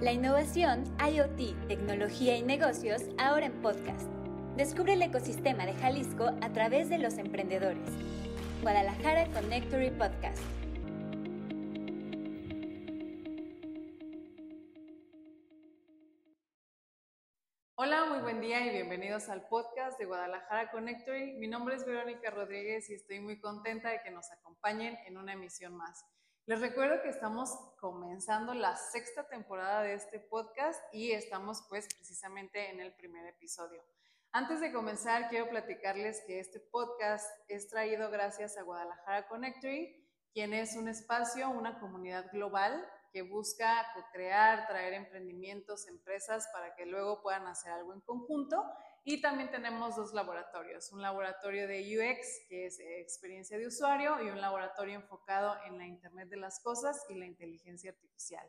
La innovación, IoT, tecnología y negocios ahora en podcast. Descubre el ecosistema de Jalisco a través de los emprendedores. Guadalajara Connectory Podcast. Hola, muy buen día y bienvenidos al podcast de Guadalajara Connectory. Mi nombre es Verónica Rodríguez y estoy muy contenta de que nos acompañen en una emisión más. Les recuerdo que estamos comenzando la sexta temporada de este podcast y estamos pues precisamente en el primer episodio. Antes de comenzar, quiero platicarles que este podcast es traído gracias a Guadalajara Connectory, quien es un espacio, una comunidad global que busca crear, traer emprendimientos, empresas para que luego puedan hacer algo en conjunto y también tenemos dos laboratorios, un laboratorio de UX, que es eh, experiencia de usuario, y un laboratorio enfocado en la Internet de las Cosas y la inteligencia artificial.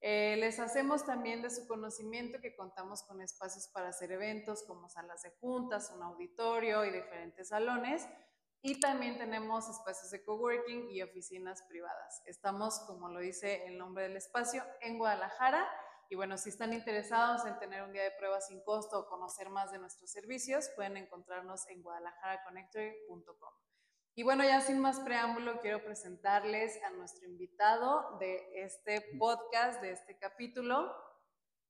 Eh, les hacemos también de su conocimiento que contamos con espacios para hacer eventos como salas de juntas, un auditorio y diferentes salones. Y también tenemos espacios de coworking y oficinas privadas. Estamos, como lo dice el nombre del espacio, en Guadalajara y bueno, si están interesados en tener un día de prueba sin costo o conocer más de nuestros servicios, pueden encontrarnos en guadalajaraconnectory.com. Y bueno, ya sin más preámbulo, quiero presentarles a nuestro invitado de este podcast, de este capítulo.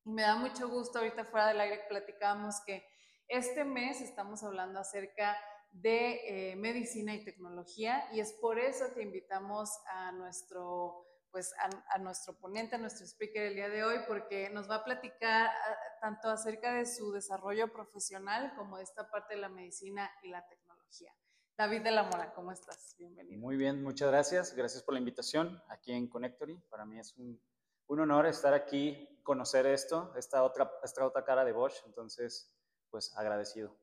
Y me da mucho gusto, ahorita fuera del aire platicamos que este mes estamos hablando acerca de eh, medicina y tecnología y es por eso que invitamos a nuestro pues a, nuestro ponente, a nuestro speaker el día de hoy, porque nos va a platicar ah, tanto acerca de su desarrollo profesional como de esta parte de la medicina y la tecnología. David de la Mora, ¿cómo estás? Bienvenido. Muy bien, muchas gracias. Gracias por la invitación aquí en Connectory. Para mí es un, un honor estar aquí, conocer esto, esta otra, esta otra cara de Bosch. Entonces, pues agradecido.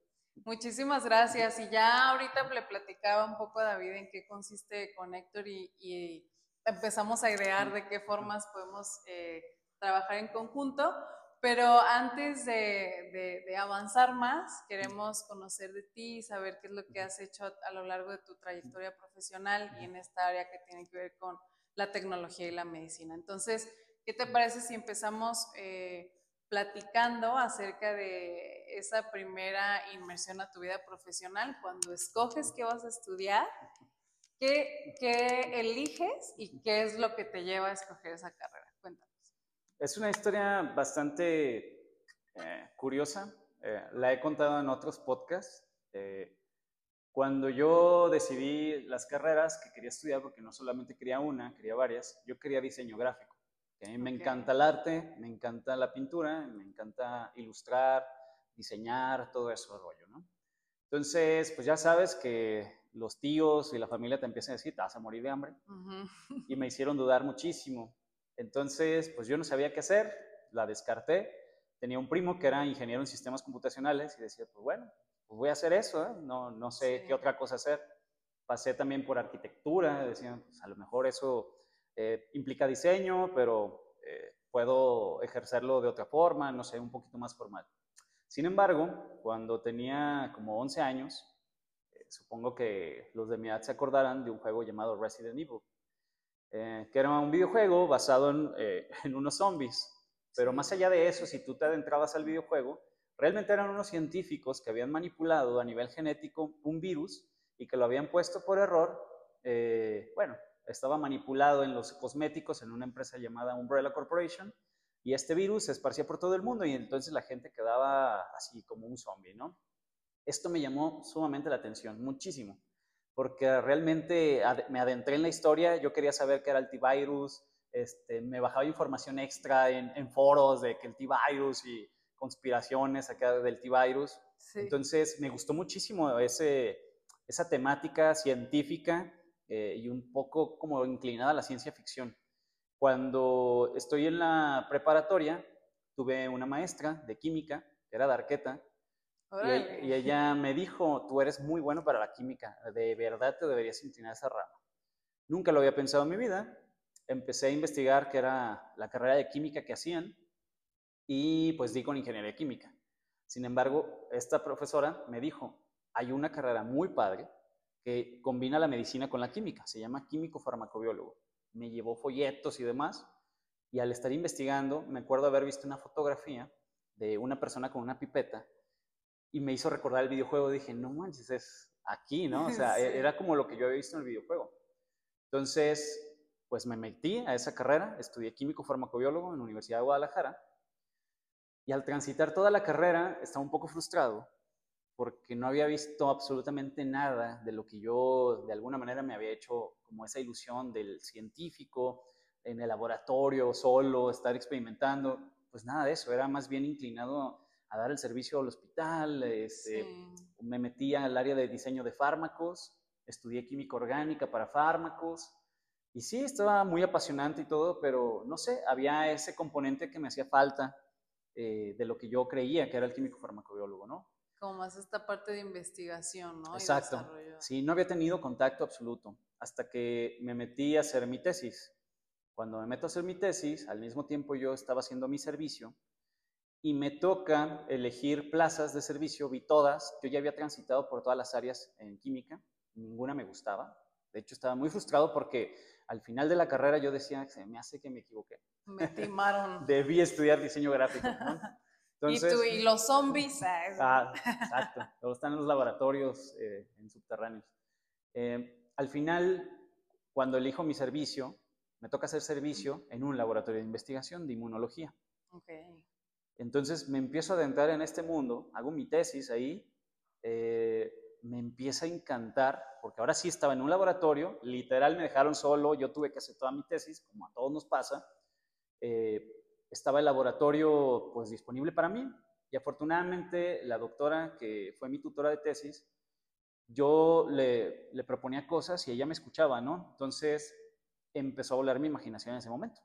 Muchísimas gracias. Y ya ahorita le platicaba un poco a David en qué consiste Connectory y empezamos a idear de qué formas podemos eh, trabajar en conjunto. Pero antes de, de, avanzar más, queremos conocer de ti, saber qué es lo que has hecho a, lo largo de tu trayectoria profesional y en esta área que tiene que ver con la tecnología y la medicina. Entonces, ¿qué te parece si empezamos eh, platicando acerca de esa primera inmersión a tu vida profesional, cuando escoges qué vas a estudiar ¿Qué, eliges y qué es lo que te lleva a escoger esa carrera? Cuéntanos. Es una historia bastante eh, curiosa. Eh, la he contado en otros podcasts. Eh, cuando yo decidí las carreras que quería estudiar, porque no solamente quería una, quería varias, yo quería diseño gráfico. A mí me encanta el arte, me encanta la pintura, me encanta ilustrar, diseñar, todo eso rollo, ¿no? Entonces, pues ya sabes que los tíos y la familia te empiezan a decir, te vas a morir de hambre. Y me hicieron dudar muchísimo. Entonces, pues yo no sabía qué hacer, la descarté. Tenía un primo que era ingeniero en sistemas computacionales y decía, pues bueno, pues voy a hacer eso, ¿eh? no, no sé qué otra cosa hacer. Pasé también por arquitectura, decían, pues a lo mejor eso eh, implica diseño, pero eh, puedo ejercerlo de otra forma, no sé, un poquito más formal. Sin embargo, cuando tenía como 11 años, supongo que los de mi edad se acordarán de un juego llamado Resident Evil, eh, que era un videojuego basado en, eh, en, unos zombies. Pero más allá de eso, si tú te adentrabas al videojuego, realmente eran unos científicos que habían manipulado a nivel genético un virus y que lo habían puesto por error, eh, bueno, estaba manipulado en los cosméticos en una empresa llamada Umbrella Corporation, y este virus se esparcía por todo el mundo y entonces la gente quedaba así como un zombie, ¿no? Esto me llamó sumamente la atención, muchísimo, porque realmente me adentré en la historia, yo quería saber qué era el T-Virus, este, me bajaba información extra en, foros de que el T-Virus y conspiraciones acá del T-Virus. Entonces me gustó muchísimo ese, esa temática científica eh, y un poco como inclinada a la ciencia ficción. Cuando estoy en la preparatoria, tuve una maestra de química, que era Darqueta, y, ella me dijo, tú eres muy bueno para la química, de verdad te deberías inclinar esa rama. Nunca lo había pensado en mi vida. Empecé a investigar qué era la carrera de química que hacían y pues di con ingeniería química. Sin embargo, esta profesora me dijo, hay una carrera muy padre que combina la medicina con la química, se llama químico farmacobiólogo. Me llevó folletos y demás Y al estar investigando, me acuerdo haber visto una fotografía de una persona con una pipeta y me hizo recordar el videojuego. Dije, no manches, es aquí, ¿no? O sea, e-, era como lo que yo había visto en el videojuego. Entonces, pues me metí a esa carrera, estudié químico farmacobiólogo en la Universidad de Guadalajara y al transitar toda la carrera estaba un poco frustrado porque no había visto absolutamente nada de lo que yo de alguna manera me había hecho como esa ilusión del científico en el laboratorio solo, estar experimentando, pues nada de eso, era más bien inclinado a dar el servicio al hospital, este, me metí al área de diseño de fármacos, estudié química orgánica para fármacos, y sí, estaba muy apasionante y todo, pero no sé, había ese componente que me hacía falta eh, de lo que yo creía que era el químico farmacobiólogo, ¿no? Como más esta parte de investigación, ¿no? Exacto. Sí, no había tenido contacto absoluto hasta que me metí a hacer mi tesis. Cuando me meto a hacer mi tesis, al mismo tiempo yo estaba haciendo mi servicio y me toca elegir plazas de servicio, vi todas, yo ya había transitado por todas las áreas en química, ninguna me gustaba. De hecho, estaba muy frustrado porque al final de la carrera yo decía, se me hace que me equivoqué. Me timaron. Debí estudiar diseño gráfico. ¿no? ¿Y, tú, y los zombies. Ah, exacto. Luego están en los laboratorios eh, en subterráneos. Eh, al final, cuando elijo mi servicio, me toca hacer servicio en un laboratorio de investigación de inmunología. Okay. Entonces me empiezo a adentrar en este mundo, hago mi tesis ahí, eh, me empieza a encantar, porque ahora sí estaba en un laboratorio, literal me dejaron solo, yo tuve que hacer toda mi tesis, como a todos nos pasa. Eh, estaba el laboratorio pues disponible para mí y afortunadamente la doctora que fue mi tutora de tesis, yo le, le proponía cosas y ella me escuchaba, ¿no? Entonces empezó a volar mi imaginación en ese momento,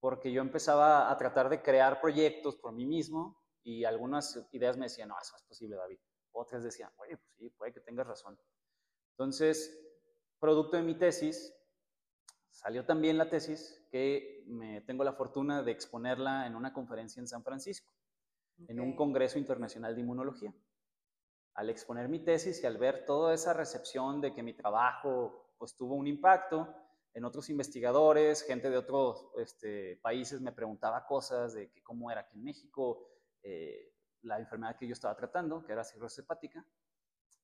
porque yo empezaba a tratar de crear proyectos por mí mismo y algunas ideas me decían, no, eso es posible, David. Otras decían, oye, pues sí, puede que tengas razón. Entonces, producto de mi tesis, salió también la tesis que me tengo la fortuna de exponerla en una conferencia en San Francisco, en un congreso internacional de inmunología. Al exponer mi tesis y al ver toda esa recepción de que mi trabajo pues tuvo un impacto en otros investigadores, gente de otros este, países me preguntaba cosas de que cómo era aquí en México, eh, la enfermedad que yo estaba tratando, que era cirrosis hepática.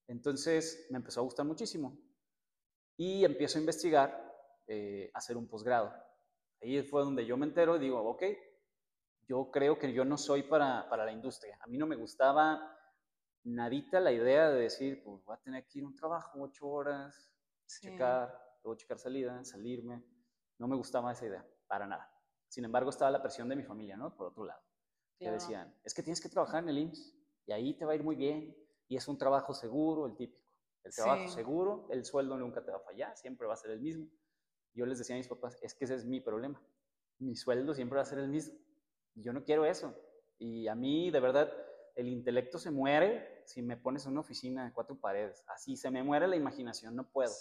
Entonces me empezó a gustar muchísimo y empiezo a investigar, eh, hacer un posgrado. Ahí fue donde yo me entero y digo, ok, yo creo que yo no soy para, para la industria. A mí no me gustaba nadita la idea de decir, pues voy a tener que ir a un trabajo, ocho horas, checar, luego checar salida, salirme. No me gustaba esa idea, para nada. Sin embargo, estaba la presión de mi familia, ¿no? Por otro lado que decían, es que tienes que trabajar en el IMSS y ahí te va a ir muy bien y es un trabajo seguro, el típico. El trabajo seguro, el sueldo nunca te va a fallar, siempre va a ser el mismo. Yo les decía a mis papás, es que ese es mi problema. Mi sueldo siempre va a ser el mismo. Yo no quiero eso. Y a mí, de verdad, el intelecto se muere si me pones en una oficina de cuatro paredes. Así se me muere la imaginación, no puedo.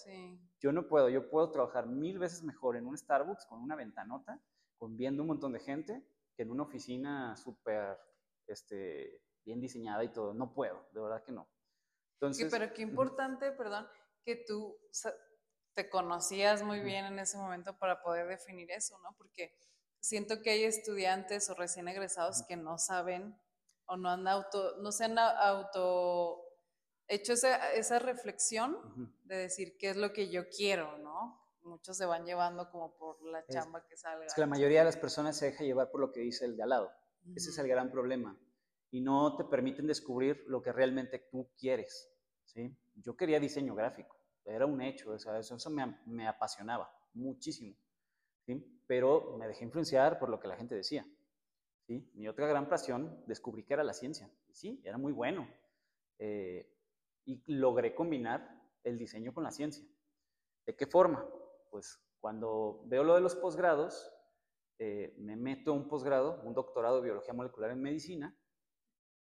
Yo no puedo, yo puedo trabajar mil veces mejor en un Starbucks con una ventanota, con viendo un montón de gente, que en una oficina súper este, bien diseñada y todo. No puedo, de verdad que no. Entonces, sí, pero qué importante, perdón, que tú te conocías muy bien en ese momento para poder definir eso, ¿no? Porque siento que hay estudiantes o recién egresados que no saben o no han auto, no se han auto hecho esa, esa reflexión de decir qué es lo que yo quiero, ¿no? muchos se van llevando como por la chamba que salga. Es que la mayoría de las personas se deja llevar por lo que dice el de al lado. Ese es el gran problema. Y no te permiten descubrir lo que realmente tú quieres. ¿sí? Yo quería diseño gráfico, era un hecho, o sea, eso, me, me, apasionaba muchísimo. ¿sí? Pero me dejé influenciar por lo que la gente decía. Mi otra gran pasión, descubrí que era la ciencia. Sí, era muy bueno. Eh, y logré combinar el diseño con la ciencia. ¿De qué forma? pues cuando veo lo de los posgrados, eh, me meto a un posgrado, un doctorado de biología molecular en medicina,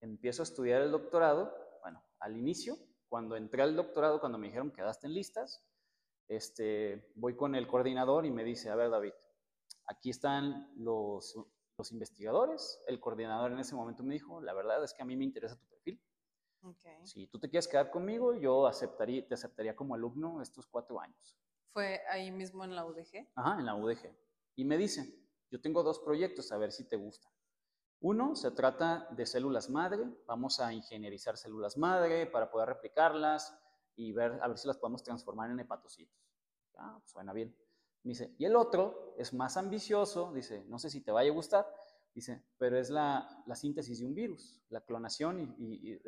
empiezo a estudiar el doctorado, bueno, al inicio, cuando entré al doctorado, cuando me dijeron quedaste en listas, este, voy con el coordinador y me dice, a ver David, aquí están los, los investigadores, el coordinador en ese momento me dijo, la verdad es que a mí me interesa tu perfil. Si tú te quieres quedar conmigo, yo aceptaría, te aceptaría como alumno estos cuatro años. ¿Fue ahí mismo en la UDG? Ajá, en la UDG. Y me dice, yo tengo dos proyectos, a ver si te gustan. Uno, se trata de células madre, vamos a ingenierizar células madre para poder replicarlas y ver a ver si las podemos transformar en hepatocitos. Ah, suena bien. Dice, y el otro es más ambicioso, dice, no sé si te vaya a gustar, dice, pero es la, la síntesis de un virus, la clonación y,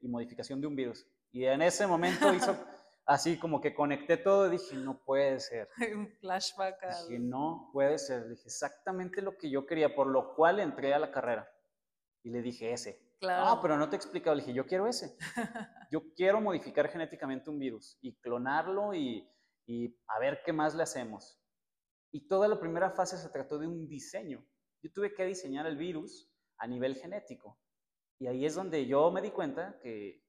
y modificación de un virus. Y en ese momento hizo así como que conecté todo y dije, no puede ser. Un flashback. Dije, no puede ser. Dije, exactamente lo que yo quería, por lo cual entré a la carrera. Y le dije, ese. Claro. Ah, pero no te he explicado. Le dije, yo quiero ese. Yo quiero modificar genéticamente un virus y clonarlo y, y a ver qué más le hacemos. Y toda la primera fase se trató de un diseño. Yo tuve que diseñar el virus a nivel genético. Y ahí es donde yo me di cuenta que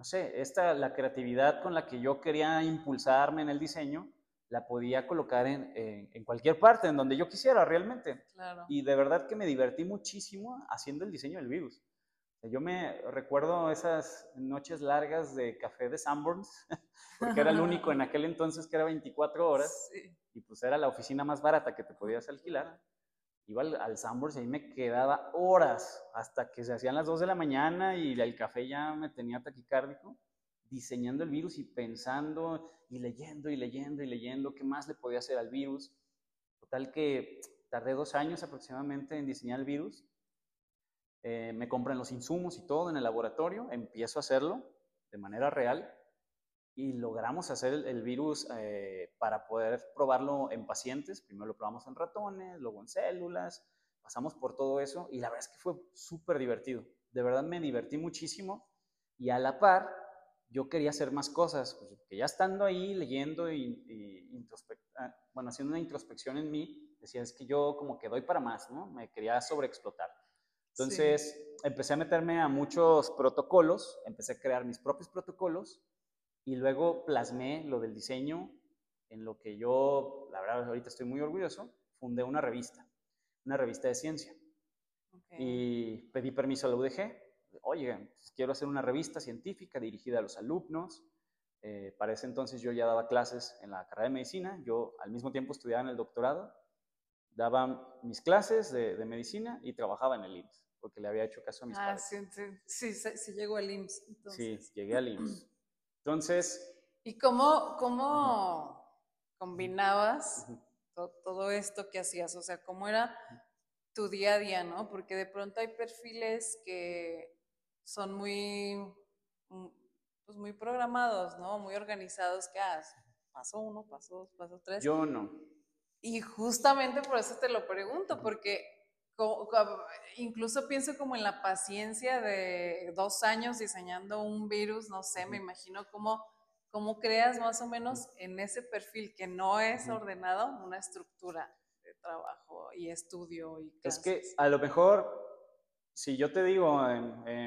no sé, esta, la creatividad con la que yo quería impulsarme en el diseño, la podía colocar en, en, cualquier parte, en donde yo quisiera realmente. Y de verdad que me divertí muchísimo haciendo el diseño del virus. Yo me recuerdo esas noches largas de café de Sanborns, porque era el único en aquel entonces que era 24 horas, y pues era la oficina más barata que te podías alquilar iba al, al y ahí me quedaba horas hasta que se hacían las 2 de la mañana y el café ya me tenía taquicárdico, diseñando el virus y pensando y leyendo y leyendo y leyendo qué más le podía hacer al virus. Total que tardé dos años aproximadamente en diseñar el virus. Eh, me compran los insumos y todo en el laboratorio, empiezo a hacerlo de manera real y logramos hacer el, virus eh, para poder probarlo en pacientes. Primero lo probamos en ratones, luego en células, pasamos por todo eso y la verdad es que fue súper divertido. De verdad me divertí muchísimo y a la par yo quería hacer más cosas, pues, que ya estando ahí leyendo y, ah, bueno, haciendo una introspección en mí, decía, es que yo como que doy para más, ¿no? Me quería sobreexplotar. Entonces empecé a meterme a muchos protocolos, empecé a crear mis propios protocolos y luego plasmé lo del diseño en lo que yo, la verdad, ahorita estoy muy orgulloso, fundé una revista, una revista de ciencia. Y pedí permiso a la UDG, oye, pues, quiero hacer una revista científica dirigida a los alumnos. Eh, para ese entonces yo ya daba clases en la carrera de medicina, yo al mismo tiempo estudiaba en el doctorado, daba mis clases de, medicina y trabajaba en el IMSS, porque le había hecho caso a mis ah, Sí, sí, sí, sí, llegó al IMSS. Sí, llegué al IMSS. Entonces... ¿Y cómo, cómo combinabas todo, esto que hacías? O sea, ¿cómo era tu día a día, no? Porque de pronto hay perfiles que son muy, mm, pues muy programados, ¿no? Muy organizados, que haces? Ah, paso uno, paso dos, paso tres. Yo no. Y justamente por eso te lo pregunto, porque incluso pienso como en la paciencia de dos años diseñando un virus, no sé, me imagino cómo, cómo creas más o menos en ese perfil que no es ordenado una estructura de trabajo y estudio y Es que a lo mejor, si yo te digo,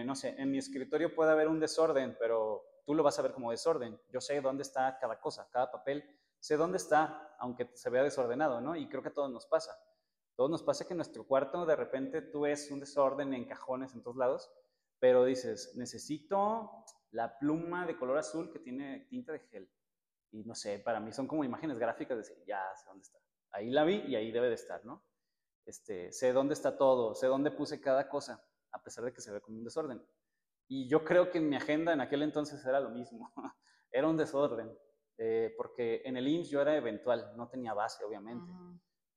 no sé, en mi escritorio puede haber un desorden, pero tú lo vas a ver como desorden. Yo sé dónde está cada cosa, cada papel, sé dónde está, aunque se vea desordenado, ¿no? Y creo que a todos nos pasa. Todos nos pasa que en nuestro cuarto de repente tú ves un desorden en cajones en todos lados, pero dices, necesito la pluma de color azul que tiene tinta de gel. Y no sé, para mí son como imágenes gráficas de decir, ya sé dónde está. Ahí la vi y ahí debe de estar, ¿no? Este, sé dónde está todo, sé dónde puse cada cosa, a pesar de que se ve como un desorden. Y yo creo que en mi agenda en aquel entonces era lo mismo, era un desorden, eh, porque en el IMSS yo era eventual, no tenía base, obviamente.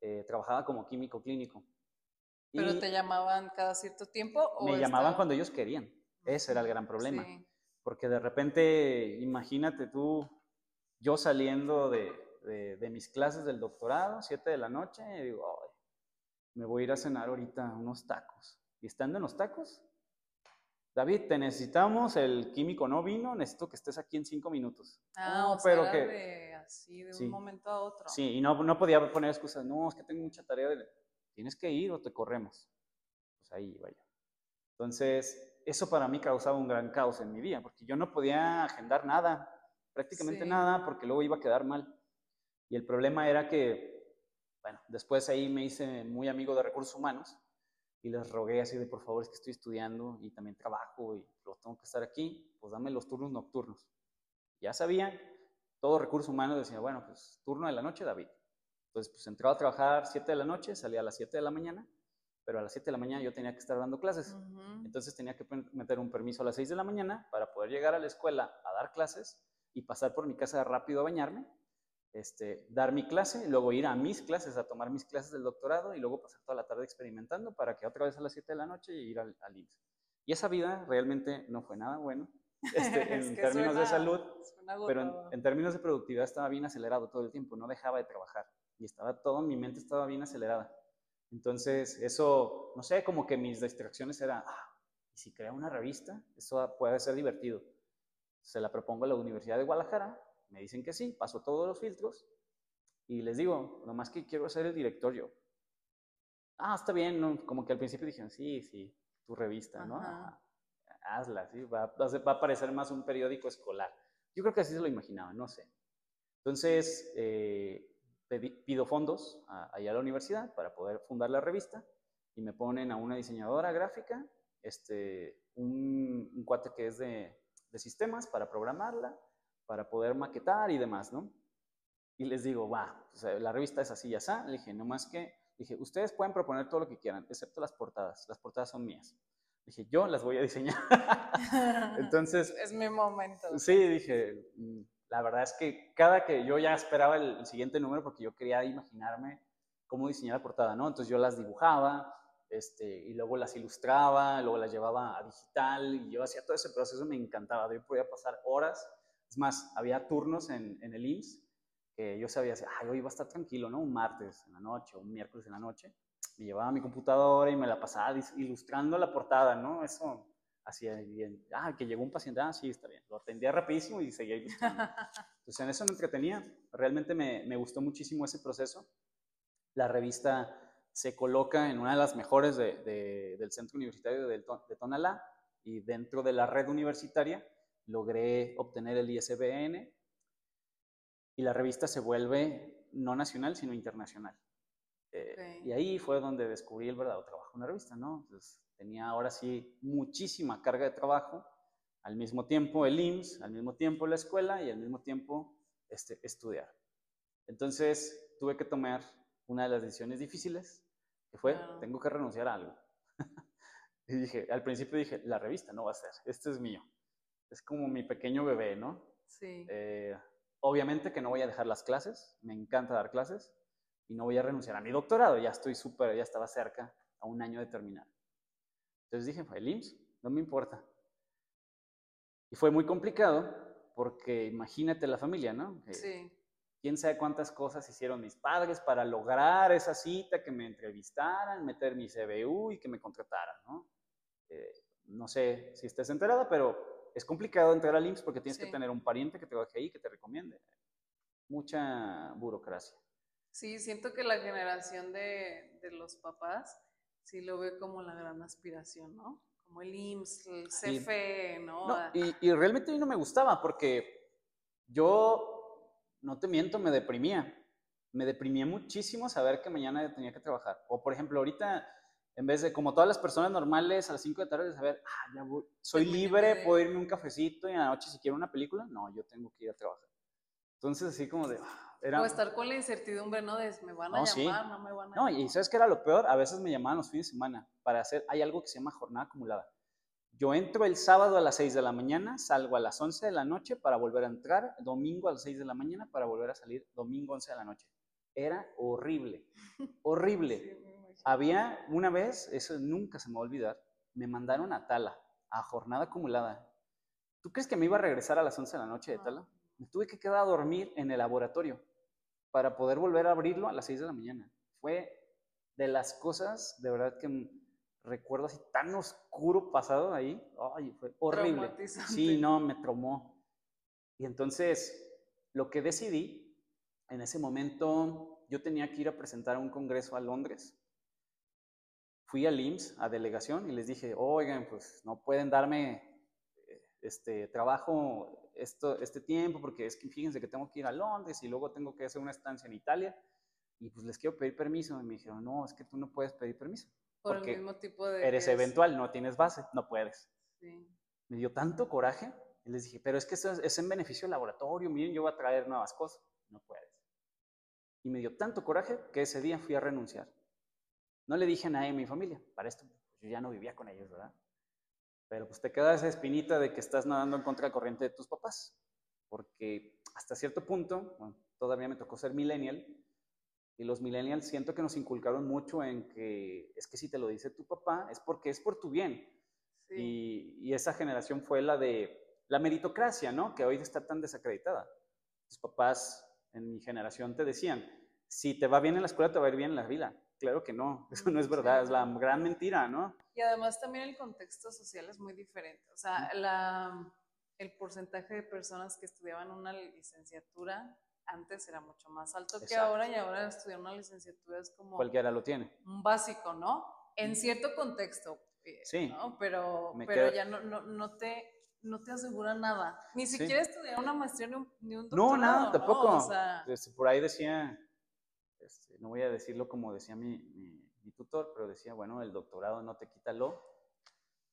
Eh, trabajaba como químico clínico. ¿Pero te llamaban cada cierto tiempo? me llamaban cuando ellos querían. Ese era el gran problema. Porque de repente, imagínate tú, yo saliendo de, de, mis clases del doctorado, 7 de la noche, y digo, me voy a ir a cenar ahorita unos tacos. Y estando en los tacos, David, te necesitamos, el químico no vino, necesito que estés aquí en cinco minutos. Ah, o pero que... De, así, de un momento a otro. Sí, y no, no podía poner excusas, no, es que tengo mucha tarea, de... tienes que ir o te corremos. Pues ahí vaya. Entonces, eso para mí causaba un gran caos en mi vida, porque yo no podía agendar nada, prácticamente nada, porque luego iba a quedar mal. Y el problema era que, bueno, después ahí me hice muy amigo de recursos humanos, y les rogué así de por favor es que estoy estudiando y también trabajo y lo tengo que estar aquí, pues dame los turnos nocturnos. Ya sabían, todo recurso humano decía, bueno, pues turno de la noche, David. Entonces, pues entraba a trabajar 7 de la noche, salía a las 7 de la mañana, pero a las 7 de la mañana yo tenía que estar dando clases. Entonces tenía que meter un permiso a las 6 de la mañana para poder llegar a la escuela a dar clases y pasar por mi casa rápido a bañarme, este, dar mi clase, y luego ir a mis clases, a tomar mis clases del doctorado y luego pasar toda la tarde experimentando para que otra vez a las 7 de la noche ir al, al IMSS. Y esa vida realmente no fue nada bueno este, en términos de salud, pero en, términos de productividad estaba bien acelerado todo el tiempo, no dejaba de trabajar y estaba todo, mi mente estaba bien acelerada. Entonces, eso, no sé, como que mis distracciones eran, ah, ¿y si crea una revista? Eso puede ser divertido. Se la propongo a la Universidad de Guadalajara, me dicen que sí, paso todos los filtros y les digo, nomás que quiero ser el director yo. Ah, está bien, como que al principio dijeron, sí, sí, tu revista, ¿no? hazla, ¿sí? Va, va, a parecer más un periódico escolar. Yo creo que así se lo imaginaba, no sé. Entonces, eh, pido fondos allá a la universidad para poder fundar la revista y me ponen a una diseñadora gráfica, este, un, un cuate que es de, de, sistemas para programarla, para poder maquetar y demás, ¿no? Y les digo, va, la revista es así y así. Le dije, no más que, dije, ustedes pueden proponer todo lo que quieran, excepto las portadas. Las portadas son mías. Dije, yo las voy a diseñar. Entonces... es mi momento. Sí, dije, mm, la verdad es que cada que yo ya esperaba el, siguiente número porque yo quería imaginarme cómo diseñar la portada, ¿no? Entonces yo las dibujaba, este, y luego las ilustraba, luego las llevaba a digital, y yo hacía todo ese proceso, me encantaba, yo podía pasar horas, es más, había turnos en, en el IMSS que yo sabía, ay, hoy va a estar tranquilo, ¿no? Un martes en la noche, un miércoles en la noche, me llevaba mi computadora y me la pasaba ilustrando la portada, ¿no? Eso hacía bien. Ah, que llegó un paciente, ah, sí, está bien. Lo atendía rapidísimo y seguía ilustrando. Entonces, en eso me entretenía. Realmente me, me gustó muchísimo ese proceso. La revista se coloca en una de las mejores de, del Centro Universitario de, de Tonalá y dentro de la red universitaria logré obtener el ISBN y la revista se vuelve no nacional, sino internacional. Eh, y ahí fue donde descubrí el verdadero trabajo en la revista, ¿no? Entonces, tenía ahora sí muchísima carga de trabajo, al mismo tiempo el IMSS, al mismo tiempo la escuela y al mismo tiempo este, estudiar. Entonces, tuve que tomar una de las decisiones difíciles, que fue, tengo que renunciar a algo. y dije, al principio dije, la revista no va a ser, este es mío. Es como mi pequeño bebé, ¿no? Sí. Eh, obviamente que no voy a dejar las clases, me encanta dar clases, y no voy a renunciar a mi doctorado, ya estoy súper, ya estaba cerca, a un año de terminar. Entonces dije, el IMSS, no me importa. Y fue muy complicado porque imagínate la familia, ¿no? sí. Quién sabe cuántas cosas hicieron mis padres para lograr esa cita, que me entrevistaran, meter mi CBU y que me contrataran, ¿no? Eh, no sé si estés enterada, pero es complicado entrar al IMSS porque tienes que tener un pariente que te trabaje ahí, que te recomiende. Mucha burocracia. Sí, siento que la generación de, de, los papás sí lo ve como la gran aspiración, ¿no? Como el IMSS, el CFE, ¿no? y, y, realmente a mí no me gustaba porque yo, no te miento, me deprimía. Me deprimía muchísimo saber que mañana tenía que trabajar. O por ejemplo, ahorita, en vez de como todas las personas normales a las 5 de la tarde, saber, ah, ya voy, soy libre, puedo irme un cafecito y en la noche si quiero una película, no, yo tengo que ir a trabajar. Entonces, así como de, ah, o estar con la incertidumbre, ¿no? De me van a llamar, no me van a No, y ¿sabes qué era lo peor? A veces me llamaban los fines de semana para hacer, hay algo que se llama jornada acumulada. Yo entro el sábado a las 6 de la mañana, salgo a las 11 de la noche para volver a entrar, domingo a las 6 de la mañana para volver a salir, domingo 11 de la noche. Era horrible, horrible. Había una vez, eso nunca se me va a olvidar, me mandaron a Tala, a jornada acumulada. ¿Tú crees que me iba a regresar a las 11 de la noche de Tala? Me tuve que quedar a dormir en el laboratorio para poder volver a abrirlo a las 6 de la mañana. Fue de las cosas, de verdad, que recuerdo así tan oscuro pasado ahí. Ay, fue horrible. Sí, no, me tromó. Y entonces, lo que decidí, en ese momento, yo tenía que ir a presentar un congreso a Londres. Fui al IMSS, a delegación, y les dije, oigan, pues no pueden darme eh, este trabajo esto, este tiempo, porque es que fíjense que tengo que ir a Londres y luego tengo que hacer una estancia en Italia y pues les quiero pedir permiso. Y me dijeron, no, es que tú no puedes pedir permiso. Por porque el mismo tipo de... Eres eventual, no tienes base, no puedes. Me dio tanto coraje y les dije, pero es que eso es, en beneficio del laboratorio, miren, yo voy a traer nuevas cosas. No puedes. Y me dio tanto coraje que ese día fui a renunciar. No le dije a nadie en mi familia, para esto pues, yo ya no vivía con ellos, ¿verdad? Pero pues te queda esa espinita de que estás nadando en contra corriente de tus papás, porque hasta cierto punto, todavía me tocó ser millennial, y los millennials siento que nos inculcaron mucho en que es que si te lo dice tu papá es porque es por tu bien. Y, y, esa generación fue la de la meritocracia, ¿no? Que hoy está tan desacreditada. Tus papás en mi generación te decían, si te va bien en la escuela, te va a ir bien en la vida. Claro que no, eso no es verdad, es la gran mentira, ¿no? Y además también el contexto social es muy diferente. O sea, la, el porcentaje de personas que estudiaban una licenciatura antes era mucho más alto que ahora y ahora estudiar una licenciatura es como... Cualquiera lo tiene. Un básico, ¿no? En cierto contexto. Eh, sí. ¿no? Pero, pero ya no, no, no, te, no te asegura nada. Ni siquiera estudiar una maestría ni un, ni un doctorado. No, nada, tampoco. O sea... Este, por ahí decía, este, no voy a decirlo como decía mi, mi, tutor, pero decía, bueno, el doctorado no te quita lo...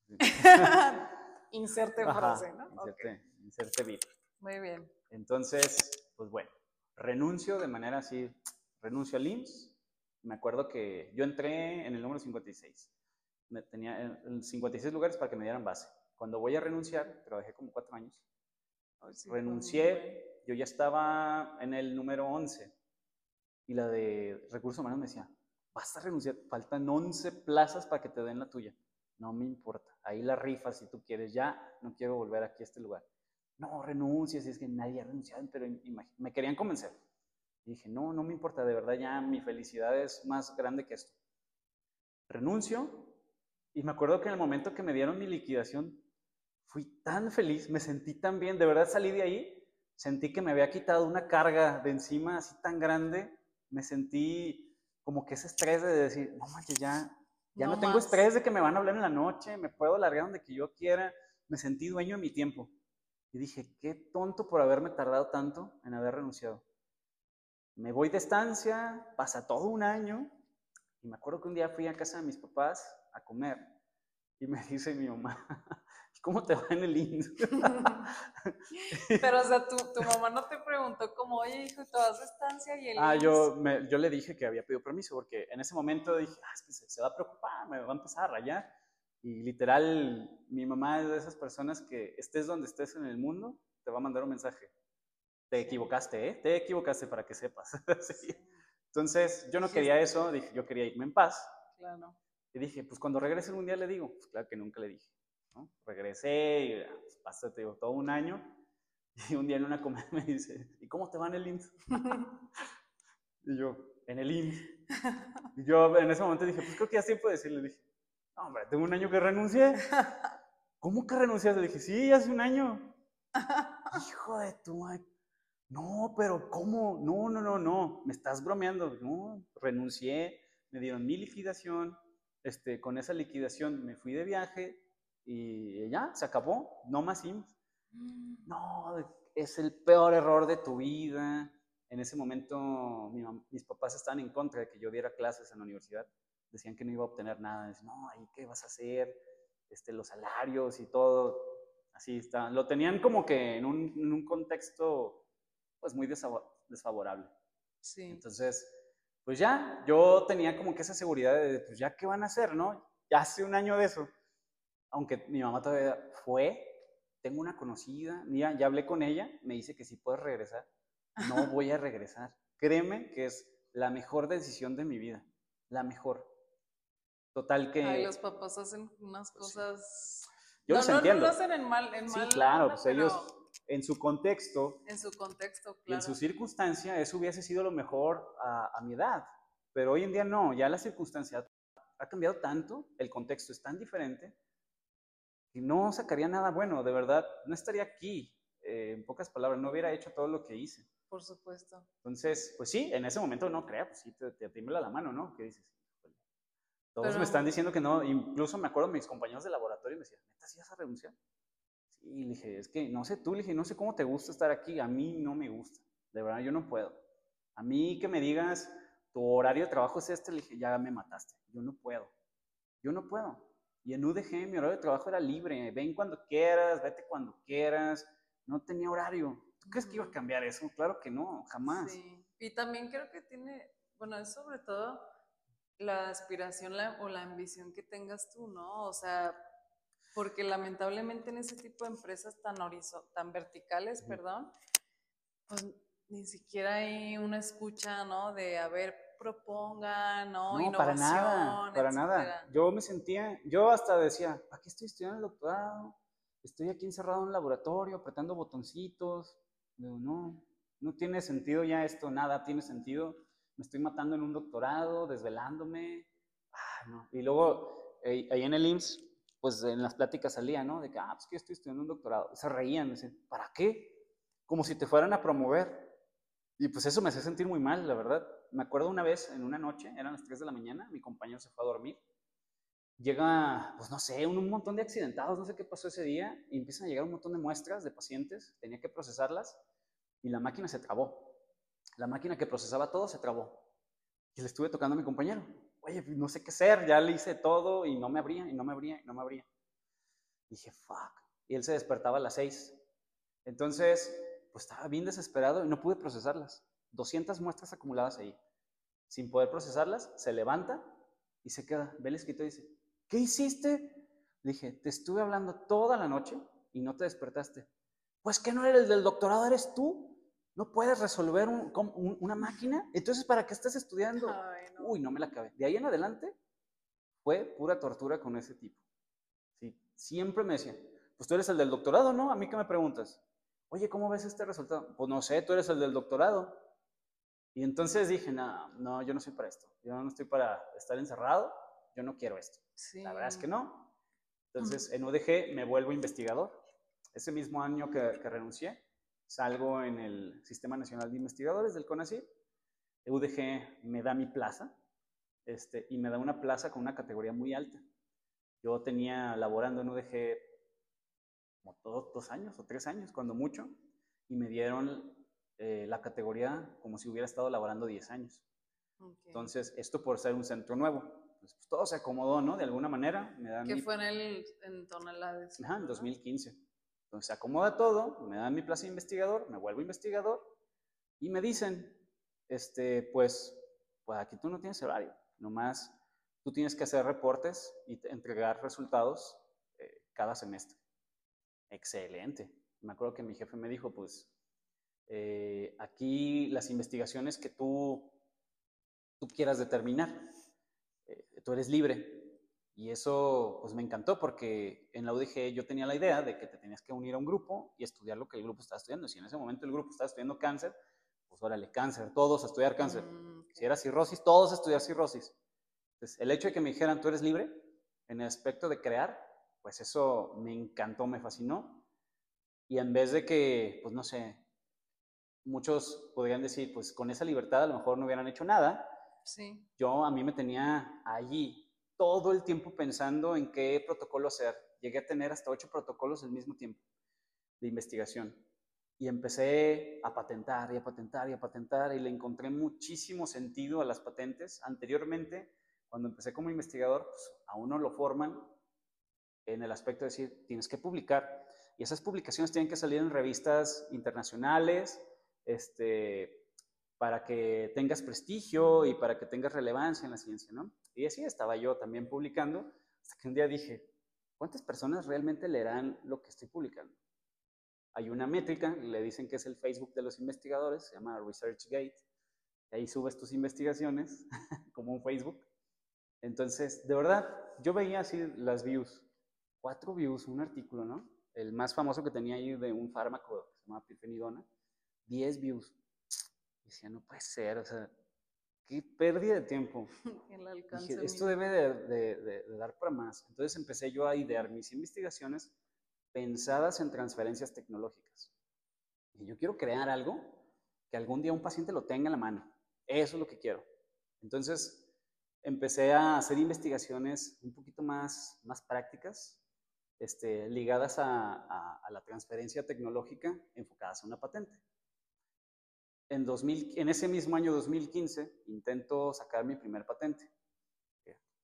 inserte frase, ¿no? Inserte, inserte vida. Muy bien. Entonces, pues bueno, renuncio de manera así, renuncio al IMSS. Me acuerdo que yo entré en el número 56. Me tenía 56 lugares para que me dieran base. Cuando voy a renunciar, trabajé como cuatro años. Renuncié, yo ya estaba en el número 11. Y la de recursos humanos me decía, vas a renunciar, faltan 11 plazas para que te den la tuya. No me importa, ahí la rifa si tú quieres, ya no quiero volver aquí a este lugar no, renuncies, es que nadie ha renunciado, pero me querían convencer. Y dije, no, no me importa, de verdad ya mi felicidad es más grande que esto. Renuncio y me acuerdo que en el momento que me dieron mi liquidación, fui tan feliz, me sentí tan bien, de verdad salí de ahí, sentí que me había quitado una carga de encima así tan grande, me sentí como que ese estrés de decir, no manches, ya, ya no, no tengo estrés de que me van a hablar en la noche, me puedo largar donde que yo quiera, me sentí dueño de mi tiempo. Y dije, qué tonto por haberme tardado tanto en haber renunciado. Me voy de estancia, pasa todo un año, y me acuerdo que un día fui a casa de mis papás a comer, y me dice mi mamá, ¿cómo te va en el INS? Pero, o sea, tu, tu, mamá no te preguntó como, oye, hijo, ¿te vas de estancia y el Ah, yo, me, yo le dije que había pedido permiso, porque en ese momento dije, ah, es que se, se va a preocupar, me va a empezar a rayar. Y literal, mi mamá es de esas personas que estés donde estés en el mundo, te va a mandar un mensaje. Te equivocaste, ¿eh? Te equivocaste para que sepas. Entonces, yo no quería eso, dije, yo quería irme en paz. Claro. Y dije, pues cuando regrese un día le digo, pues claro que nunca le dije. ¿No? Regresé y pues, pasó todo un año. Y un día en una comida me dice, ¿y cómo te va en el IMSS? y yo, en el IMSS. Y yo en ese momento dije, pues creo que ya sí puedo decirle. Dije, hombre, tengo un año que renuncié. ¿Cómo que renunciaste? Le dije, sí, hace un año. Hijo de tu madre. No, pero ¿cómo? No, no, no, no. Me estás bromeando. No, renuncié, me dieron mi liquidación. Este, con esa liquidación me fui de viaje y ya, se acabó. No más IMSS. Mm. No, es el peor error de tu vida. En ese momento mis papás estaban en contra de que yo diera clases en la universidad decían que no iba a obtener nada. Decían, no, ¿y qué vas a hacer? Este, los salarios y todo. Así está. Lo tenían como que en un, en un contexto pues muy desfavorable. Sí. Entonces, pues ya, yo tenía como que esa seguridad de, pues ya, ¿qué van a hacer, no? Ya hace un año de eso. Aunque mi mamá todavía fue, tengo una conocida, mira, ya hablé con ella, me dice que si puedes regresar. No voy a regresar. Créeme que es la mejor decisión de mi vida, la mejor. Total que... Ay, los papás hacen unas cosas... Yo los entiendo. No lo hacen en mal, en sí, claro, pues ellos en su contexto... En su contexto, claro. En su circunstancia, eso hubiese sido lo mejor a, a mi edad. Pero hoy en día no, ya la circunstancia ha cambiado tanto, el contexto es tan diferente, que no sacaría nada bueno, de verdad, no estaría aquí, eh, en pocas palabras, no hubiera hecho todo lo que hice. Por supuesto. Entonces, pues sí, en ese momento no crea, pues sí, te, te tiembla la mano, ¿no? ¿Qué dices? Todos me están diciendo que no, incluso me acuerdo mis compañeros de laboratorio me decían, ¿neta sí vas a renunciar? Sí, le dije, es que no sé tú, le dije, no sé cómo te gusta estar aquí, a mí no me gusta, de verdad yo no puedo. A mí que me digas, tu horario de trabajo es este, le dije, ya me mataste, yo no puedo, yo no puedo. Y en UDG mi horario de trabajo era libre, ven cuando quieras, vete cuando quieras, no tenía horario. ¿Tú crees que iba a cambiar eso? Claro que no, jamás. Sí. Y también creo que tiene, bueno, es sobre todo la aspiración o la ambición que tengas tú, ¿no? O sea, porque lamentablemente en ese tipo de empresas tan tan verticales, perdón, pues ni siquiera hay una escucha, ¿no? De, a ver, propongan, ¿no? No, para nada, para nada. Yo me sentía, yo hasta decía, aquí estoy estudiando el doctorado, estoy aquí encerrado en un laboratorio, apretando botoncitos. Digo, no, no tiene sentido ya esto, nada tiene sentido. Me estoy matando en un doctorado, desvelándome. Ah, no. Y luego, eh, ahí en el IMSS, pues en las pláticas salía, ¿no? De que, ah, pues que estoy estudiando un doctorado. se reían, me decían, ¿para qué? Como si te fueran a promover. Y pues eso me hace sentir muy mal, la verdad. Me acuerdo una vez, en una noche, eran las 3 de la mañana, mi compañero se fue a dormir. Llega, pues no sé, un, montón de accidentados, no sé qué pasó ese día, y empiezan a llegar un montón de muestras de pacientes, tenía que procesarlas, y la máquina se trabó. La máquina que procesaba todo se trabó. Y le estuve tocando a mi compañero. Oye, pues, no sé qué hacer, ya le hice todo y no me abría, y no me abría, y no me abría. dije, fuck. Y él se despertaba a las 6. Entonces, pues estaba bien desesperado y no pude procesarlas. 200 muestras acumuladas ahí. Sin poder procesarlas, se levanta y se queda. Ve el escrito y dice, ¿qué hiciste? Le dije, te estuve hablando toda la noche y no te despertaste. Pues que no eres el del doctorado, eres tú. No puedes resolver una máquina. Entonces, ¿para qué estás estudiando? Uy, no me la acabé. De ahí en adelante fue pura tortura con ese tipo. ¿Sí? Siempre me decían, pues tú eres el del doctorado, ¿no? A mí qué me preguntas. Oye, ¿cómo ves este resultado? Pues no sé, tú eres el del doctorado. Y entonces dije, no, no, yo no soy para esto. Yo no estoy para estar encerrado. Yo no quiero esto. La verdad es que no. Entonces, en UDG me vuelvo investigador. Ese mismo año que, renuncié, salgo en el Sistema Nacional de Investigadores del CONACYT. UDG me da mi plaza este, y me da una plaza con una categoría muy alta. Yo tenía laborando en UDG como todos dos años o tres años, cuando mucho, y me dieron eh, la categoría como si hubiera estado laborando 10 años. Entonces, esto por ser un centro nuevo. Pues, pues, todo se acomodó, ¿no? De alguna manera. Me dan ¿Qué fue en, el, en toneladas? Ajá, en 2015. Entonces, se acomoda todo, me dan mi plaza de investigador, me vuelvo investigador y me dicen, este, pues, pues aquí tú no tienes horario, nomás tú tienes que hacer reportes y entregar resultados eh, cada semestre. Excelente. Me acuerdo que mi jefe me dijo, pues, eh, aquí las investigaciones que tú, tú quieras determinar, eh, tú eres libre. Y eso, pues, me encantó porque en la UDG yo tenía la idea de que te tenías que unir a un grupo y estudiar lo que el grupo estaba estudiando. Si en ese momento el grupo estaba estudiando cáncer, pues órale, cáncer, todos a estudiar cáncer. Mm, si era cirrosis, todos a estudiar cirrosis. Entonces, el hecho de que me dijeran, tú eres libre, en el aspecto de crear, pues eso me encantó, me fascinó. Y en vez de que, pues no sé, muchos podrían decir, pues con esa libertad a lo mejor no hubieran hecho nada. Sí. Yo a mí me tenía allí todo el tiempo pensando en qué protocolo hacer. Llegué a tener hasta ocho protocolos al mismo tiempo de investigación. Y empecé a patentar y a patentar y a patentar y le encontré muchísimo sentido a las patentes. Anteriormente, cuando empecé como investigador, pues a uno lo forman en el aspecto de decir, tienes que publicar. Y esas publicaciones tienen que salir en revistas internacionales, este, para que tengas prestigio y para que tengas relevancia en la ciencia, ¿no? Y así estaba yo también publicando, hasta que un día dije, ¿cuántas personas realmente leerán lo que estoy publicando? Hay una métrica, le dicen que es el Facebook de los investigadores, se llama ResearchGate, y ahí subes tus investigaciones como un Facebook. Entonces, de verdad, yo veía así las views, cuatro views, un artículo, ¿no? El más famoso que tenía ahí de un fármaco que se llama pirfenidona, 10 views. Y decía, no puede ser, o sea, qué pérdida de tiempo. Dije, esto debe de, de, dar para más. Entonces empecé yo a idear mis investigaciones pensadas en transferencias tecnológicas. Y yo quiero crear algo que algún día un paciente lo tenga en la mano. Eso es lo que quiero. Entonces empecé a hacer investigaciones un poquito más, más prácticas, este, ligadas a, la transferencia tecnológica enfocadas a una patente. En, 2000, en ese mismo año 2015 intento sacar mi primer patente.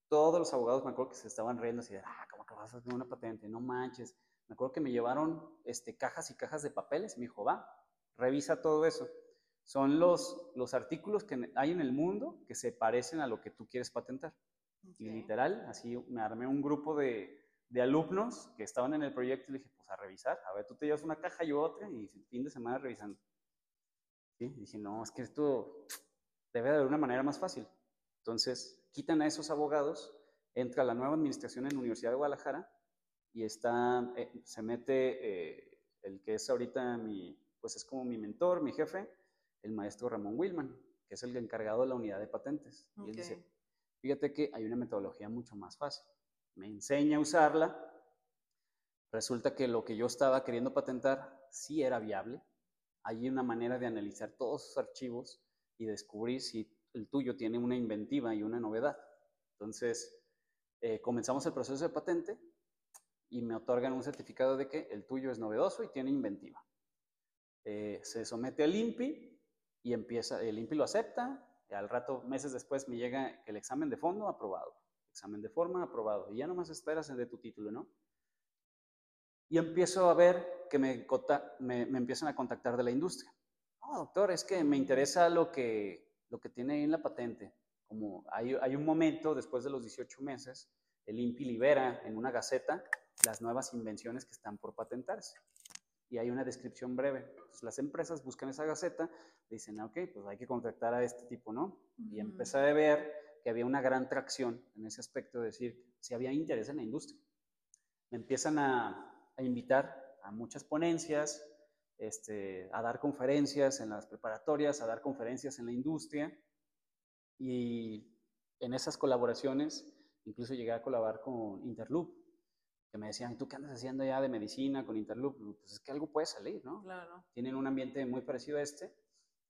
Todos los abogados me acuerdo que se estaban riendo así de, ah, ¿cómo que vas a hacer una patente? No manches. Me acuerdo que me llevaron este, cajas y cajas de papeles y me dijo, va, revisa todo eso. son los, los artículos que hay en el mundo que se parecen a lo que tú quieres patentar. Y literal, así me armé un grupo de, de, alumnos que estaban en el proyecto y le dije, pues a revisar, a ver, tú te llevas una caja, y otra, y fin de semana revisando. Dije, no, es que esto debe de haber una manera más fácil. Entonces, quitan a esos abogados, entra la nueva administración en la Universidad de Guadalajara y está, eh, se mete eh, el que es ahorita mi, pues es como mi mentor, mi jefe, el maestro Ramón Wilman, que es el encargado de la unidad de patentes. Y él dice, fíjate que hay una metodología mucho más fácil. Me enseña a usarla. Resulta que lo que yo estaba queriendo patentar sí era viable. Hay una manera de analizar todos esos archivos y descubrir si el tuyo tiene una inventiva y una novedad. Entonces, eh, comenzamos el proceso de patente y me otorgan un certificado de que el tuyo es novedoso y tiene inventiva. Eh, se somete al INPI y empieza, el INPI lo acepta, al rato, meses después, me llega el examen de fondo aprobado, examen de forma aprobado, y ya nomás esperas el de tu título, ¿no? Y empiezo a ver que me, me, me empiezan a contactar de la industria. No, doctor, es que me interesa lo que, lo que tiene ahí en la patente. Como hay, hay un momento, después de los 18 meses, el INPI libera en una gaceta las nuevas invenciones que están por patentarse. Y hay una descripción breve. las empresas buscan esa gaceta, dicen, ah, ok, pues hay que contactar a este tipo, ¿no? Y empecé a ver que había una gran tracción en ese aspecto, de decir, si había interés en la industria. Me empiezan a, a invitar a muchas ponencias, este, a dar conferencias en las preparatorias, a dar conferencias en la industria. Y en esas colaboraciones, incluso llegué a colaborar con Interloop, que me decían, ¿tú qué andas haciendo ya de medicina con Interloop? Pues es que algo puede salir, ¿no? Claro. Tienen un ambiente muy parecido a este.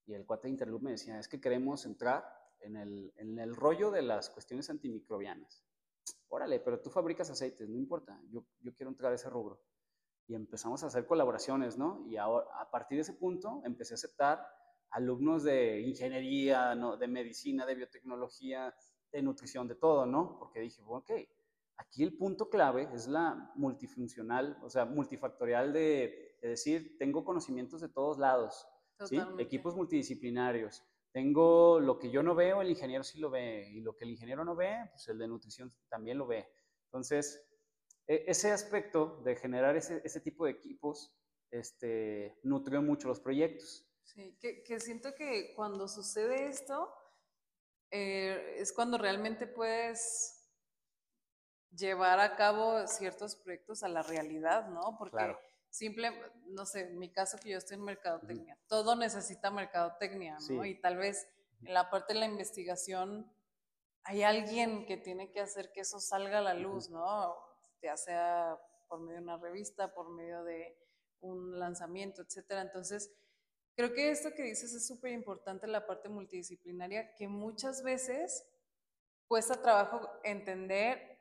Y el cuate de Interloop me decía, es que queremos entrar en el, en el rollo de las cuestiones antimicrobianas. Órale, pero tú fabricas aceites, no importa, yo, yo quiero entrar a ese rubro. Y empezamos a hacer colaboraciones, ¿no? Y ahora, a partir de ese punto, empecé a aceptar alumnos de ingeniería, ¿no? de medicina, de biotecnología, de nutrición, de todo, ¿no? Porque dije, ok, Aquí el punto clave es la multifuncional, o sea, multifactorial de, decir, tengo conocimientos de todos lados, ¿sí? equipos multidisciplinarios. Tengo lo que yo no veo, el ingeniero sí lo ve, y lo que el ingeniero no ve, pues el de nutrición también lo ve. Entonces, ese aspecto de generar ese, ese tipo de equipos este, nutrió mucho los proyectos. Sí, que, que siento que cuando sucede esto, eh, es cuando realmente puedes llevar a cabo ciertos proyectos a la realidad, ¿no? Porque simple, no sé, en mi caso que yo estoy en mercadotecnia, todo necesita mercadotecnia, ¿no? Y tal vez en la parte de la investigación hay alguien que tiene que hacer que eso salga a la luz, ¿no? Ya sea por medio de una revista, por medio de un lanzamiento, etcétera. Entonces, creo que esto que dices es súper importante, la parte multidisciplinaria, que muchas veces cuesta trabajo entender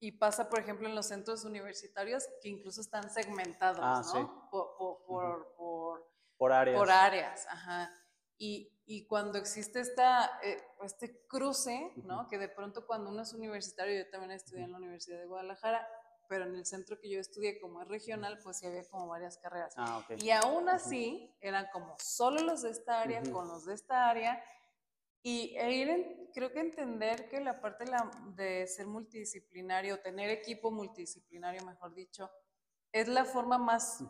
y pasa, por ejemplo, en los centros universitarios que incluso están segmentados, ah, ¿no? Por, por, por, áreas. Por áreas, ajá. Y, y cuando existe esta, eh, este cruce, ¿no? Que de pronto cuando uno es universitario, yo también estudié en la Universidad de Guadalajara, pero en el centro que yo estudié como es regional, pues sí había como varias carreras. Ah, y aún así, eran como solo los de esta área con los de esta área, y e ir, creo que entender que la parte de, ser multidisciplinario, tener equipo multidisciplinario, mejor dicho, es la forma más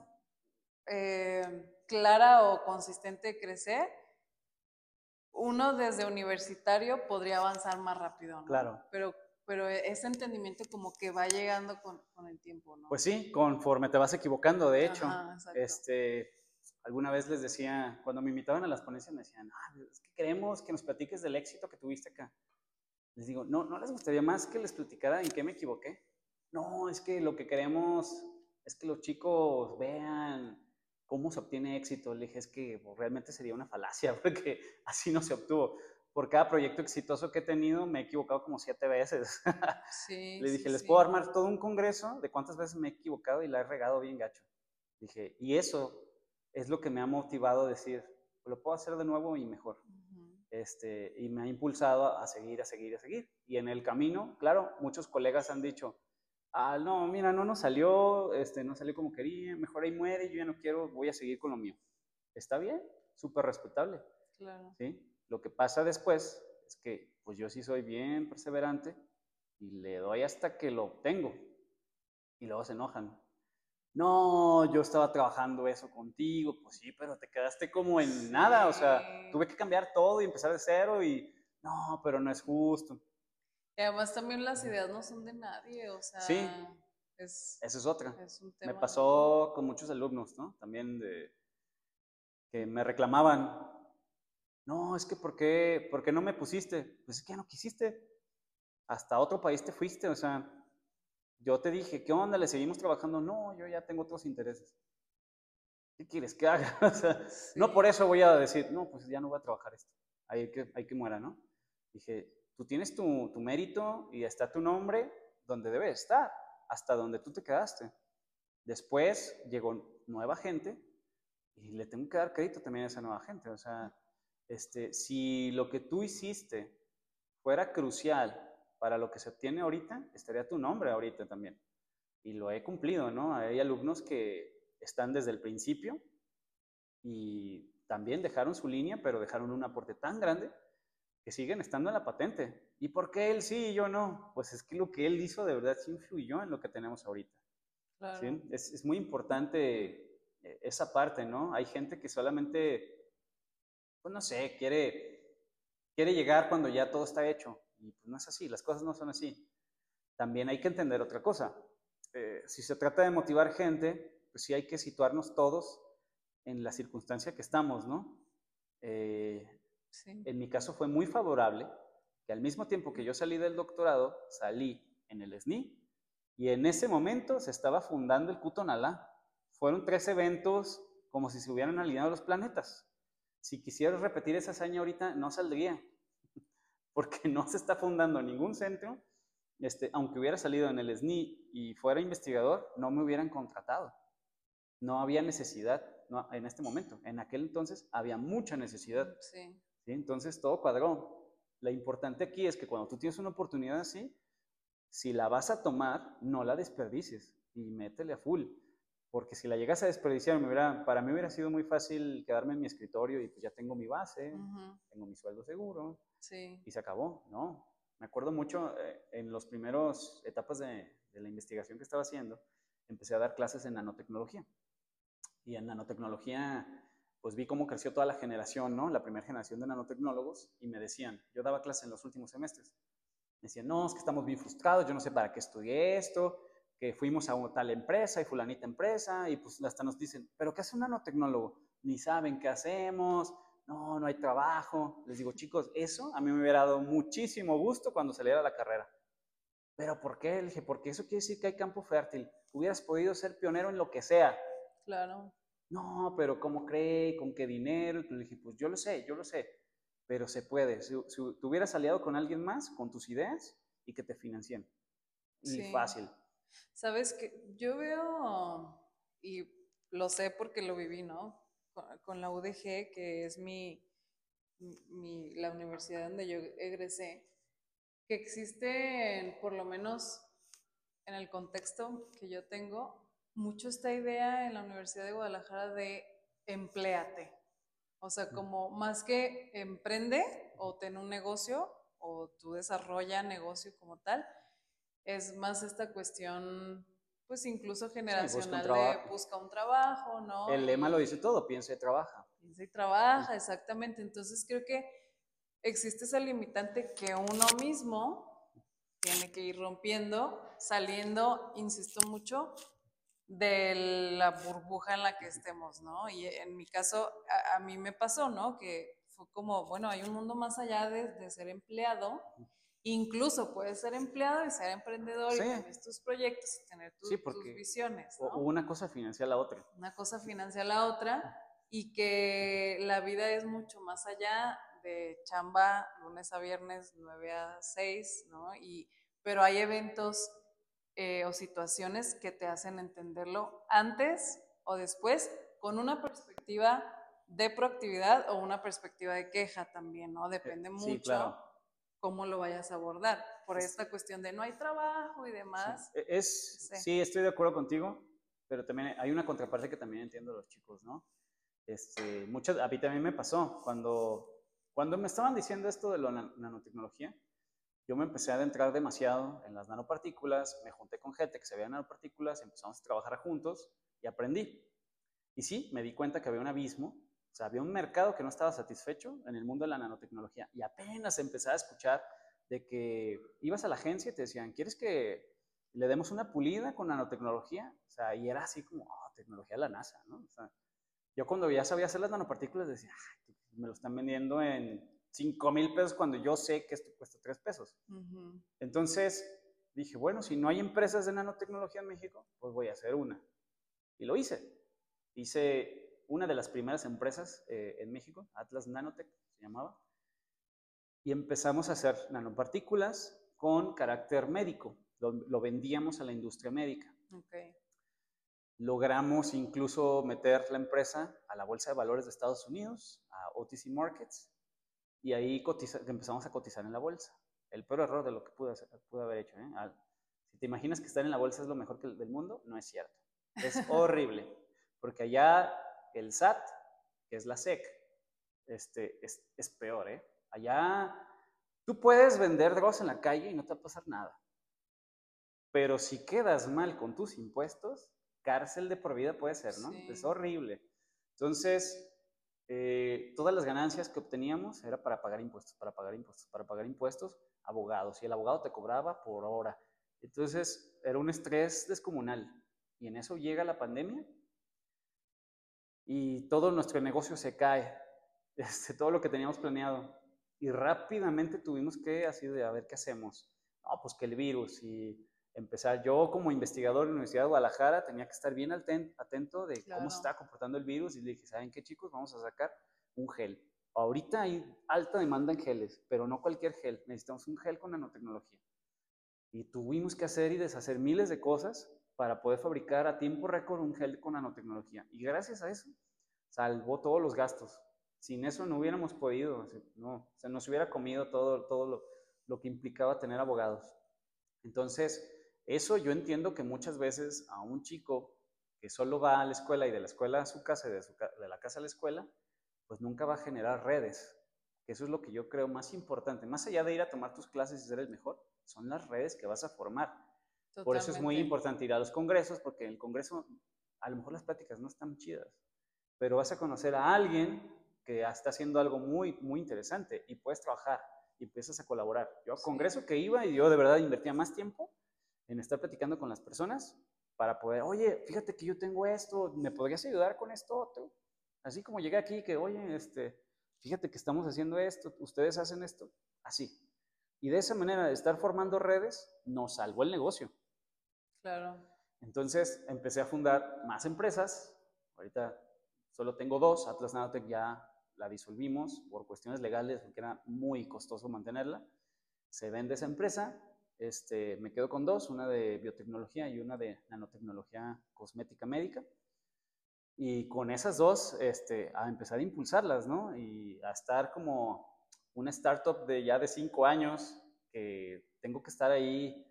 eh, clara o consistente de crecer. Uno desde universitario podría avanzar más rápido, ¿no? Claro. Pero, pero ese entendimiento como que va llegando con, con el tiempo, ¿no? Pues sí, conforme te vas equivocando, de hecho. este, alguna vez les decía, cuando me invitaban a las ponencias, me decían, ah, es que queremos que nos platiques del éxito que tuviste acá. Les digo, no, ¿no les gustaría más que les platicara en qué me equivoqué? No, es que lo que queremos es que los chicos vean cómo se obtiene éxito. Le dije, es que pues, realmente sería una falacia, porque así no se obtuvo. Por cada proyecto exitoso que he tenido, me he equivocado como siete veces. Sí, Le dije, les puedo armar todo un congreso de cuántas veces me he equivocado y la he regado bien gacho. Dije, y eso es lo que me ha motivado a decir, lo puedo hacer de nuevo y mejor. este, y me ha impulsado a seguir, a seguir, a seguir. Y en el camino, claro, muchos colegas han dicho, ah, no, mira, no nos salió, este, no salió como quería, mejor ahí muere, yo ya no quiero, voy a seguir con lo mío. Está bien, súper respetable. Claro. ¿sí? Lo que pasa después es que pues yo sí soy bien perseverante y le doy hasta que lo obtengo. Y luego se enojan. No, yo estaba trabajando eso contigo, pues sí, pero te quedaste como en nada, o sea, tuve que cambiar todo y empezar de cero y no, pero no es justo. Y además también las ideas no son de nadie, o sea, Sí. es, Esa es otra. es un tema. Me pasó con muchos alumnos, ¿no? También de que me reclamaban, no, es que ¿por qué, ¿por qué no me pusiste? Pues es que ya no quisiste. Hasta otro país te fuiste, o sea, yo te dije, ¿qué onda? ¿Le seguimos trabajando? No, yo ya tengo otros intereses. ¿Qué quieres que haga? O sea, no Sí. por eso voy a decir, no, pues ya no voy a trabajar esto. Hay que, hay que muera, ¿no? Dije, tú tienes tu, mérito y está tu nombre donde debe estar, hasta donde tú te quedaste. Después llegó nueva gente y le tengo que dar crédito también a esa nueva gente. O sea, este, si lo que tú hiciste fuera crucial para lo que se obtiene ahorita, estaría tu nombre ahorita también. Y lo he cumplido, ¿no? Hay alumnos que están desde el principio y también dejaron su línea, pero dejaron un aporte tan grande que siguen estando en la patente. ¿Y por qué él sí y yo no? Pues es que lo que él hizo de verdad sí influyó en lo que tenemos ahorita. Claro. ¿sí? Es, es muy importante eh, esa parte, ¿no? Hay gente que solamente, pues no sé, quiere, quiere llegar cuando ya todo está hecho. Y pues no es así, las cosas no son así. También hay que entender otra cosa. Eh, si se trata de motivar gente, pues sí hay que situarnos todos en la circunstancia que estamos, ¿no? Eh, Sí. en mi caso fue muy favorable que al mismo tiempo que yo salí del doctorado, salí en el SNI y en ese momento se estaba fundando el Kutonalá. Fueron tres eventos como si se hubieran alineado los planetas. Si quisieras repetir esa hazaña ahorita, no saldría, porque no se está fundando ningún centro. Este, aunque hubiera salido en el SNI y fuera investigador, no me hubieran contratado. No había necesidad no, en este momento. En aquel entonces había mucha necesidad. Sí. ¿Sí? Entonces todo cuadró. Lo importante aquí es que cuando tú tienes una oportunidad así, si la vas a tomar, no la desperdicies y métele a full. Porque si la llegas a desperdiciar, me hubiera, para mí hubiera sido muy fácil quedarme en mi escritorio y pues ya tengo mi base, Ujú. tengo mi sueldo seguro Sí. y se acabó. No, me acuerdo mucho eh, en los primeros etapas de, de la investigación que estaba haciendo, empecé a dar clases en nanotecnología. Y en nanotecnología, pues vi cómo creció toda la generación, ¿no? La primera generación de nanotecnólogos y me decían, yo daba clases en los últimos semestres, me decían, no, es que estamos bien frustrados, yo no sé para qué estudié esto, que fuimos a una tal empresa y fulanita empresa y pues hasta nos dicen, pero ¿qué hace un nanotecnólogo? Ni saben qué hacemos, no, no hay trabajo. Les digo, chicos, eso a mí me hubiera dado muchísimo gusto cuando saliera la carrera. ¿Pero por qué? Le dije, porque eso quiere decir que hay campo fértil. Hubieras podido ser pionero en lo que sea. Claro. No, pero ¿cómo cree? ¿Con qué dinero? Y le dije, pues yo lo sé, yo lo sé, pero se puede. Si, si hubieras aliado con alguien más, con tus ideas y que te financien. Y Sí. fácil. Sabes que yo veo, y lo sé porque lo viví, ¿no? Con, con la UDG, que es mi, mi- la universidad donde yo egresé, que existe, por lo menos en el contexto que yo tengo, mucho esta idea en la Universidad de Guadalajara de empléate. O sea, como más que emprende o ten un negocio o tú desarrolla negocio como tal, es más esta cuestión, pues incluso generacional trabajo. de busca un trabajo, ¿no? El lema lo dice todo, piensa y trabaja. piensa y trabaja, exactamente. Entonces creo que existe esa limitante que uno mismo tiene que ir rompiendo, saliendo, insisto mucho, de la burbuja en la que estemos, ¿no? Y en mi caso, a, a mí me pasó, ¿no? Que fue como, bueno, hay un mundo más allá de, de ser empleado. Incluso puedes ser empleado y ser emprendedor Sí. y tener tus proyectos y tener tus, Sí, tus visiones, ¿no? o una cosa financia la otra. una cosa financia la otra y que la vida es mucho más allá de chamba lunes a viernes 9 a 6, ¿no? Y, pero hay eventos eh, o situaciones que te hacen entenderlo antes o después con una perspectiva de proactividad o una perspectiva de queja también, ¿no? Depende sí, mucho claro. cómo lo vayas a abordar por Es- esta cuestión de no hay trabajo y demás. Sí, e- es, Sí. estoy de acuerdo contigo, pero también hay una contraparte que también entiendo los chicos, ¿no? Este, muchas, a mí también me pasó. Cuando, cuando me estaban diciendo esto de la nanotecnología, yo me empecé a adentrar demasiado en las nanopartículas, me junté con gente que se veía nanopartículas, empezamos a trabajar juntos y aprendí. Y sí, me di cuenta que había un abismo, o sea, había un mercado que no estaba satisfecho en el mundo de la nanotecnología. Y apenas empezaba a escuchar de que ibas a la agencia y te decían, ¿quieres que le demos una pulida con nanotecnología? O sea, y era así como, oh, tecnología de la NASA, ¿no? O sea, yo cuando ya sabía hacer las nanopartículas decía, me lo están vendiendo en 5 mil pesos cuando yo sé que esto cuesta 3 pesos. Entonces dije, bueno, si no hay empresas de nanotecnología en México, pues voy a hacer una. Y lo hice. Hice una de las primeras empresas eh, en México, Atlas Nanotech se llamaba, y empezamos a hacer nanopartículas con carácter médico. Lo, vendíamos a la industria médica. Okay logramos incluso meter la empresa a la Bolsa de Valores de Estados Unidos, a OTC Markets, y ahí empezamos a cotizar en la bolsa. El peor error de lo que pude, haber hecho. ¿eh? si te imaginas que estar en la bolsa es lo mejor que del mundo, no es cierto. Es horrible, porque allá el SAT, que es la SEC, este, es, es peor. ¿eh? Allá tú puedes vender drogas en la calle y no te va a pasar nada. Pero si quedas mal con tus impuestos, cárcel de por vida puede ser, ¿no? Es horrible. Entonces, eh, todas las ganancias que obteníamos era para pagar impuestos, para pagar impuestos, para pagar impuestos, abogados. Y el abogado te cobraba por hora. Entonces, era un estrés descomunal. Y en eso llega la pandemia y todo nuestro negocio se cae, este, todo lo que teníamos planeado. Y rápidamente tuvimos que, así de, a ver qué hacemos. No, pues que el virus y empezar. Yo como investigador en la Universidad de Guadalajara tenía que estar bien atento de cómo se está comportando el virus y le dije, ¿saben qué chicos? Vamos a sacar un gel. Ahorita hay alta demanda en geles, pero no cualquier gel. Necesitamos un gel con nanotecnología. Y tuvimos que hacer y deshacer miles de cosas para poder fabricar a tiempo récord un gel con nanotecnología. Y gracias a eso salvó todos los gastos. Sin eso no hubiéramos podido, no, se nos hubiera comido todo, todo lo, lo que implicaba tener abogados. Entonces, eso yo entiendo que muchas veces a un chico que solo va a la escuela y de la escuela a su casa y de, la casa a la escuela, pues nunca va a generar redes. Eso es lo que yo creo más importante. Más allá de ir a tomar tus clases y ser el mejor, son las redes que vas a formar. Por eso es muy importante ir a los congresos, porque en el congreso a lo mejor las pláticas no están chidas, pero vas a conocer a alguien que está haciendo algo muy, muy interesante y puedes trabajar y empiezas a colaborar. Yo a congreso que iba y yo de verdad invertía más tiempo en estar platicando con las personas para poder, oye, fíjate que yo tengo esto, ¿me podrías ayudar con esto otro? Así como llegué aquí, que, oye, este, fíjate que estamos haciendo esto, ustedes hacen esto, así. Y de esa manera, de estar formando redes, nos salvó el negocio. Claro. Entonces empecé a fundar más empresas. Ahorita solo tengo dos. Atlas Nanotech ya la disolvimos por cuestiones legales, porque era muy costoso mantenerla. Se vende esa empresa este, me quedo con dos, una de biotecnología y una de nanotecnología cosmética médica. Y con esas dos, este, a empezar a impulsarlas, ¿no? Y a estar como una startup de ya de cinco años, que tengo que estar ahí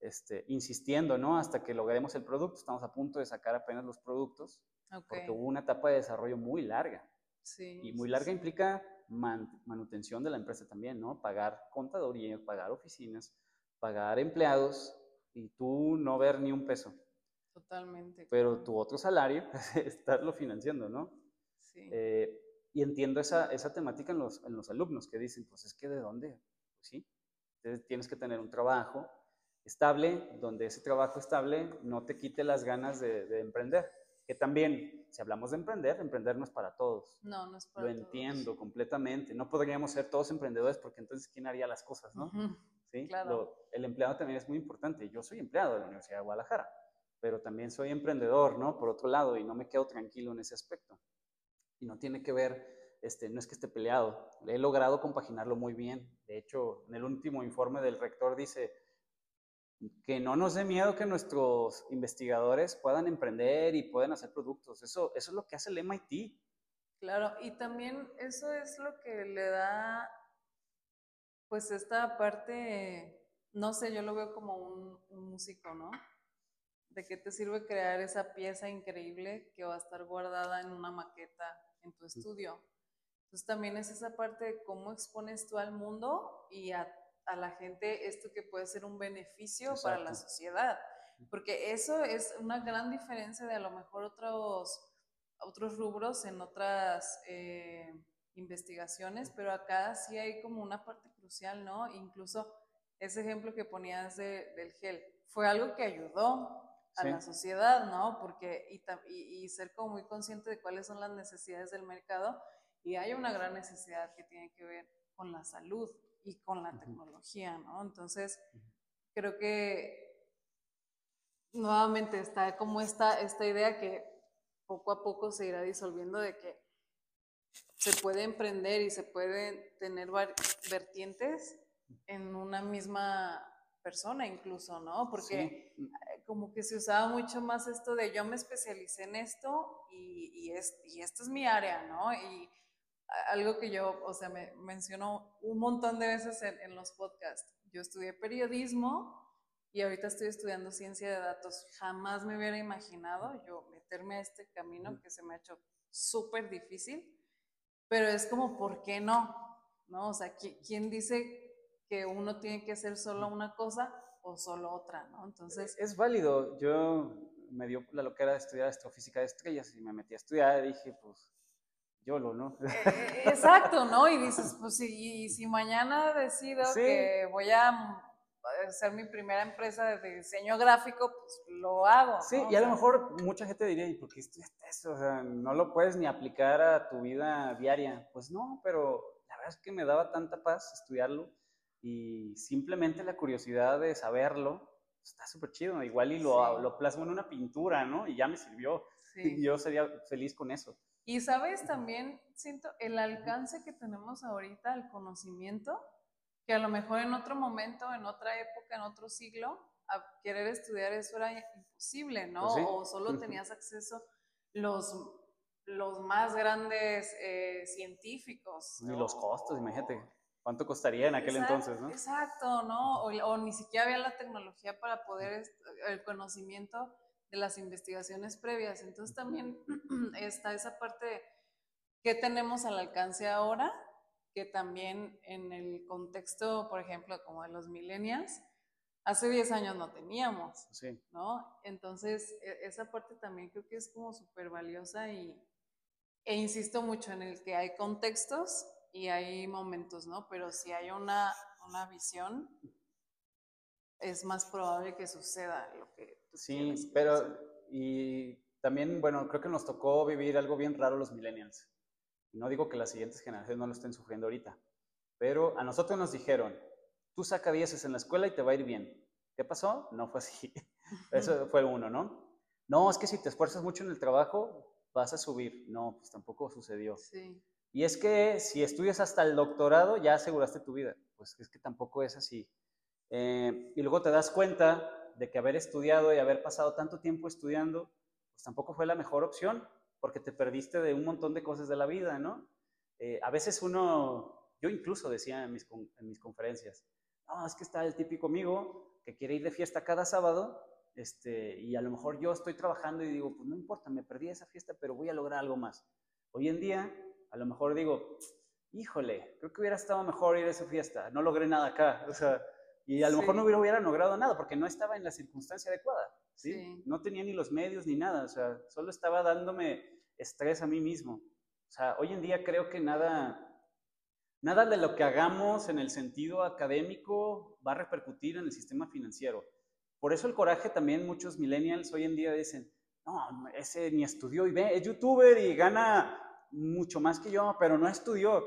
este, insistiendo, ¿no? Hasta que logremos el producto. Estamos a punto de sacar apenas los productos, porque hubo una etapa de desarrollo muy larga. Sí, y muy larga implica manutención de la empresa también, ¿no? Pagar contaduría, pagar oficinas, pagar empleados y tú no ver ni un peso. Totalmente. Pero tu otro salario es estarlo financiando, ¿no? Sí. Eh, y entiendo esa, esa temática en los, en los, alumnos que dicen, pues es que de dónde, pues sí, Entonces, tienes que tener un trabajo estable, donde ese trabajo estable no te quite las ganas de, de, emprender. Que también, si hablamos de emprender, emprender no es para todos. No, no es para Lo todos. entiendo completamente. No podríamos ser todos emprendedores porque entonces, ¿quién haría las cosas, no? El empleado también es muy importante. Yo soy empleado de la Universidad de Guadalajara, pero también soy emprendedor, ¿no? Por otro lado, y no me quedo tranquilo en ese aspecto. Y no tiene que ver, este, no es que esté peleado, he logrado compaginarlo muy bien. De hecho, en el último informe del rector dice que no nos dé miedo que nuestros investigadores puedan emprender y puedan hacer productos. Eso, eso es lo que hace el MIT. Claro, y también eso es lo que le da pues esta parte, no sé, yo lo veo como un, músico, ¿no? ¿De qué te sirve crear esa pieza increíble que va a estar guardada en una maqueta en tu estudio. Entonces también es esa parte de cómo expones tú al mundo y a, a la gente esto que puede ser un beneficio para la sociedad. Porque eso es una gran diferencia de a lo mejor otros, otros rubros en otras eh, investigaciones, pero acá sí hay como una parte crucial, ¿no? Incluso ese ejemplo que ponías del gel fue algo que ayudó a la sociedad, ¿no? Porque, y, y, ser como muy consciente de cuáles son las necesidades del mercado, y hay una gran necesidad que tiene que ver con la salud y con la tecnología, ¿no? Entonces, creo que nuevamente está como esta, esta idea que poco a poco se irá disolviendo de que se puede emprender y se pueden tener vertientes en una misma persona incluso, ¿no? Porque eh, como que se usaba mucho más esto de yo me especialicé en esto y, y, es, y esto es mi área, ¿no? Y algo que yo, o sea, me menciono un montón de veces en, en los podcasts. Yo estudié periodismo y ahorita estoy estudiando ciencia de datos. Jamás me hubiera imaginado yo meterme a este camino que se me ha hecho súper difícil, pero es como, ¿por qué no? ¿No? O sea, ¿quién dice que uno tiene que hacer solo una cosa o solo otra, ¿no? Entonces... Es válido. Yo me dio la loquera de estudiar astrofísica de estrellas y me metí a estudiar y dije, pues, yo lo, ¿no? Eh, eh, exacto, ¿no? Y dices, pues, si, si mañana decido que voy a ser mi primera empresa de diseño gráfico, pues lo hago. Sí, y a lo mejor mucha gente diría, ¿y por qué estudiaste eso? O sea, no lo puedes ni aplicar a tu vida diaria. Pues no, pero la verdad es que me daba tanta paz estudiarlo y simplemente la curiosidad de saberlo, está súper chido. Igual y lo, lo, plasmo en una pintura, ¿no? Y ya me sirvió. Y yo sería feliz con eso. Y sabes, también siento el alcance que tenemos ahorita al conocimiento, que a lo mejor en otro momento, en otra época, en otro siglo, a querer estudiar eso era imposible, ¿no? Pues o solo tenías acceso los, los más grandes eh, científicos. Y los costos, imagínate. ¿Cuánto costaría en aquel entonces, no? Exacto, ¿no? O, ni siquiera había la tecnología para poder, el conocimiento de las investigaciones previas. Entonces también está esa parte que tenemos al alcance ahora, que también en el contexto, por ejemplo, como de los millennials, hace 10 años no teníamos, sí. ¿no? Entonces, e, esa parte también creo que es como súper valiosa y, e insisto mucho en el que hay contextos y hay momentos, ¿no? Pero si hay una, una visión, es más probable que suceda lo que tú Sí, pero y también, bueno, creo que nos tocó vivir algo bien raro los millennials. No digo que las siguientes generaciones no lo estén sufriendo ahorita, pero a nosotros nos dijeron, tú saca dieces en la escuela y te va a ir bien. ¿Qué pasó? No fue así. Eso fue uno, ¿no? No, es que si te esfuerzas mucho en el trabajo, vas a subir. No, pues tampoco sucedió. Sí. Y es que si estudias hasta el doctorado, ya aseguraste tu vida. Pues es que tampoco es así. Eh, y luego te das cuenta de que haber estudiado y haber pasado tanto tiempo estudiando, pues tampoco fue la mejor opción, porque te perdiste de un montón de cosas de la vida, ¿no? Eh, a veces uno, yo incluso decía en mis, en mis conferencias, no, es que está el típico amigo que quiere ir de fiesta cada sábado, este, y a lo mejor yo estoy trabajando y digo, pues no importa, me perdí esa fiesta, pero voy a lograr algo más. Hoy en día a lo mejor digo, híjole, creo que hubiera estado mejor ir a esa fiesta, no logré nada acá, o sea, y a lo mejor no hubiera, hubiera, logrado nada porque no estaba en la circunstancia adecuada, ¿sí? No tenía ni los medios ni nada, o sea, solo estaba dándome estrés a mí mismo. O sea, hoy en día creo que nada, nada de lo que hagamos en el sentido académico va a repercutir en el sistema financiero. Por eso el coraje también muchos millennials hoy en día dicen, no, ese ni estudió y ve, es youtuber y gana mucho más que yo, pero no estudió.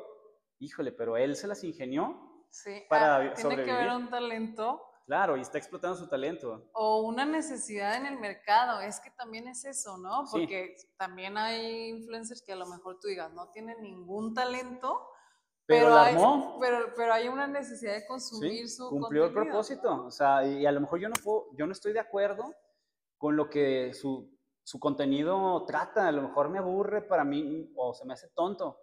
Híjole, pero él se las ingenió sí. para ah, Tiene que haber un talento. Claro, y está explotando su talento. O una necesidad en el mercado, es que también es eso, ¿no? Porque también hay influencers que a lo mejor tú digas, no tienen ningún talento, pero, hay, pero, pero, hay una necesidad de consumir su cumplió el propósito, o sea, y a lo mejor yo no, puedo, yo no estoy de acuerdo con lo que su su contenido trata, a lo mejor me aburre para mí o se me hace tonto,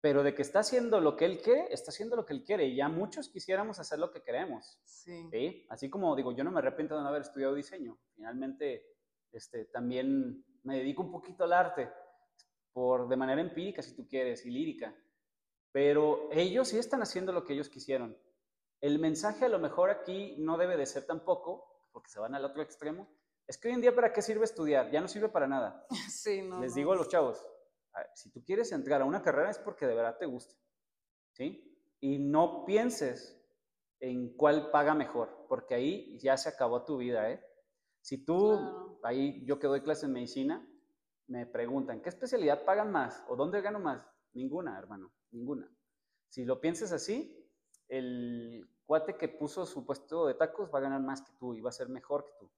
pero de que está haciendo lo que él quiere, está haciendo lo que él quiere y ya muchos quisiéramos hacer lo que queremos. Sí. Así como digo, yo no me arrepiento de no haber estudiado diseño, finalmente este, también me dedico un poquito al arte. por, de manera empírica, si tú quieres, y lírica. Pero ellos sí están haciendo lo que ellos quisieron. El mensaje a lo mejor aquí no debe de ser tampoco, porque se van al otro extremo, es que hoy en día para qué sirve estudiar, ya no sirve para nada. Sí, no, Les digo a los chavos, a ver, si tú quieres entrar a una carrera es porque de verdad te gusta, ¿sí? Y no pienses en cuál paga mejor, porque ahí ya se acabó tu vida, ¿eh? Si tú, Claro. ahí yo que doy clases en medicina, me preguntan, ¿qué especialidad pagan más o dónde gano más? Ninguna, hermano, ninguna. Si lo piensas así, el cuate que puso su puesto de tacos va a ganar más que tú y va a ser mejor que tú.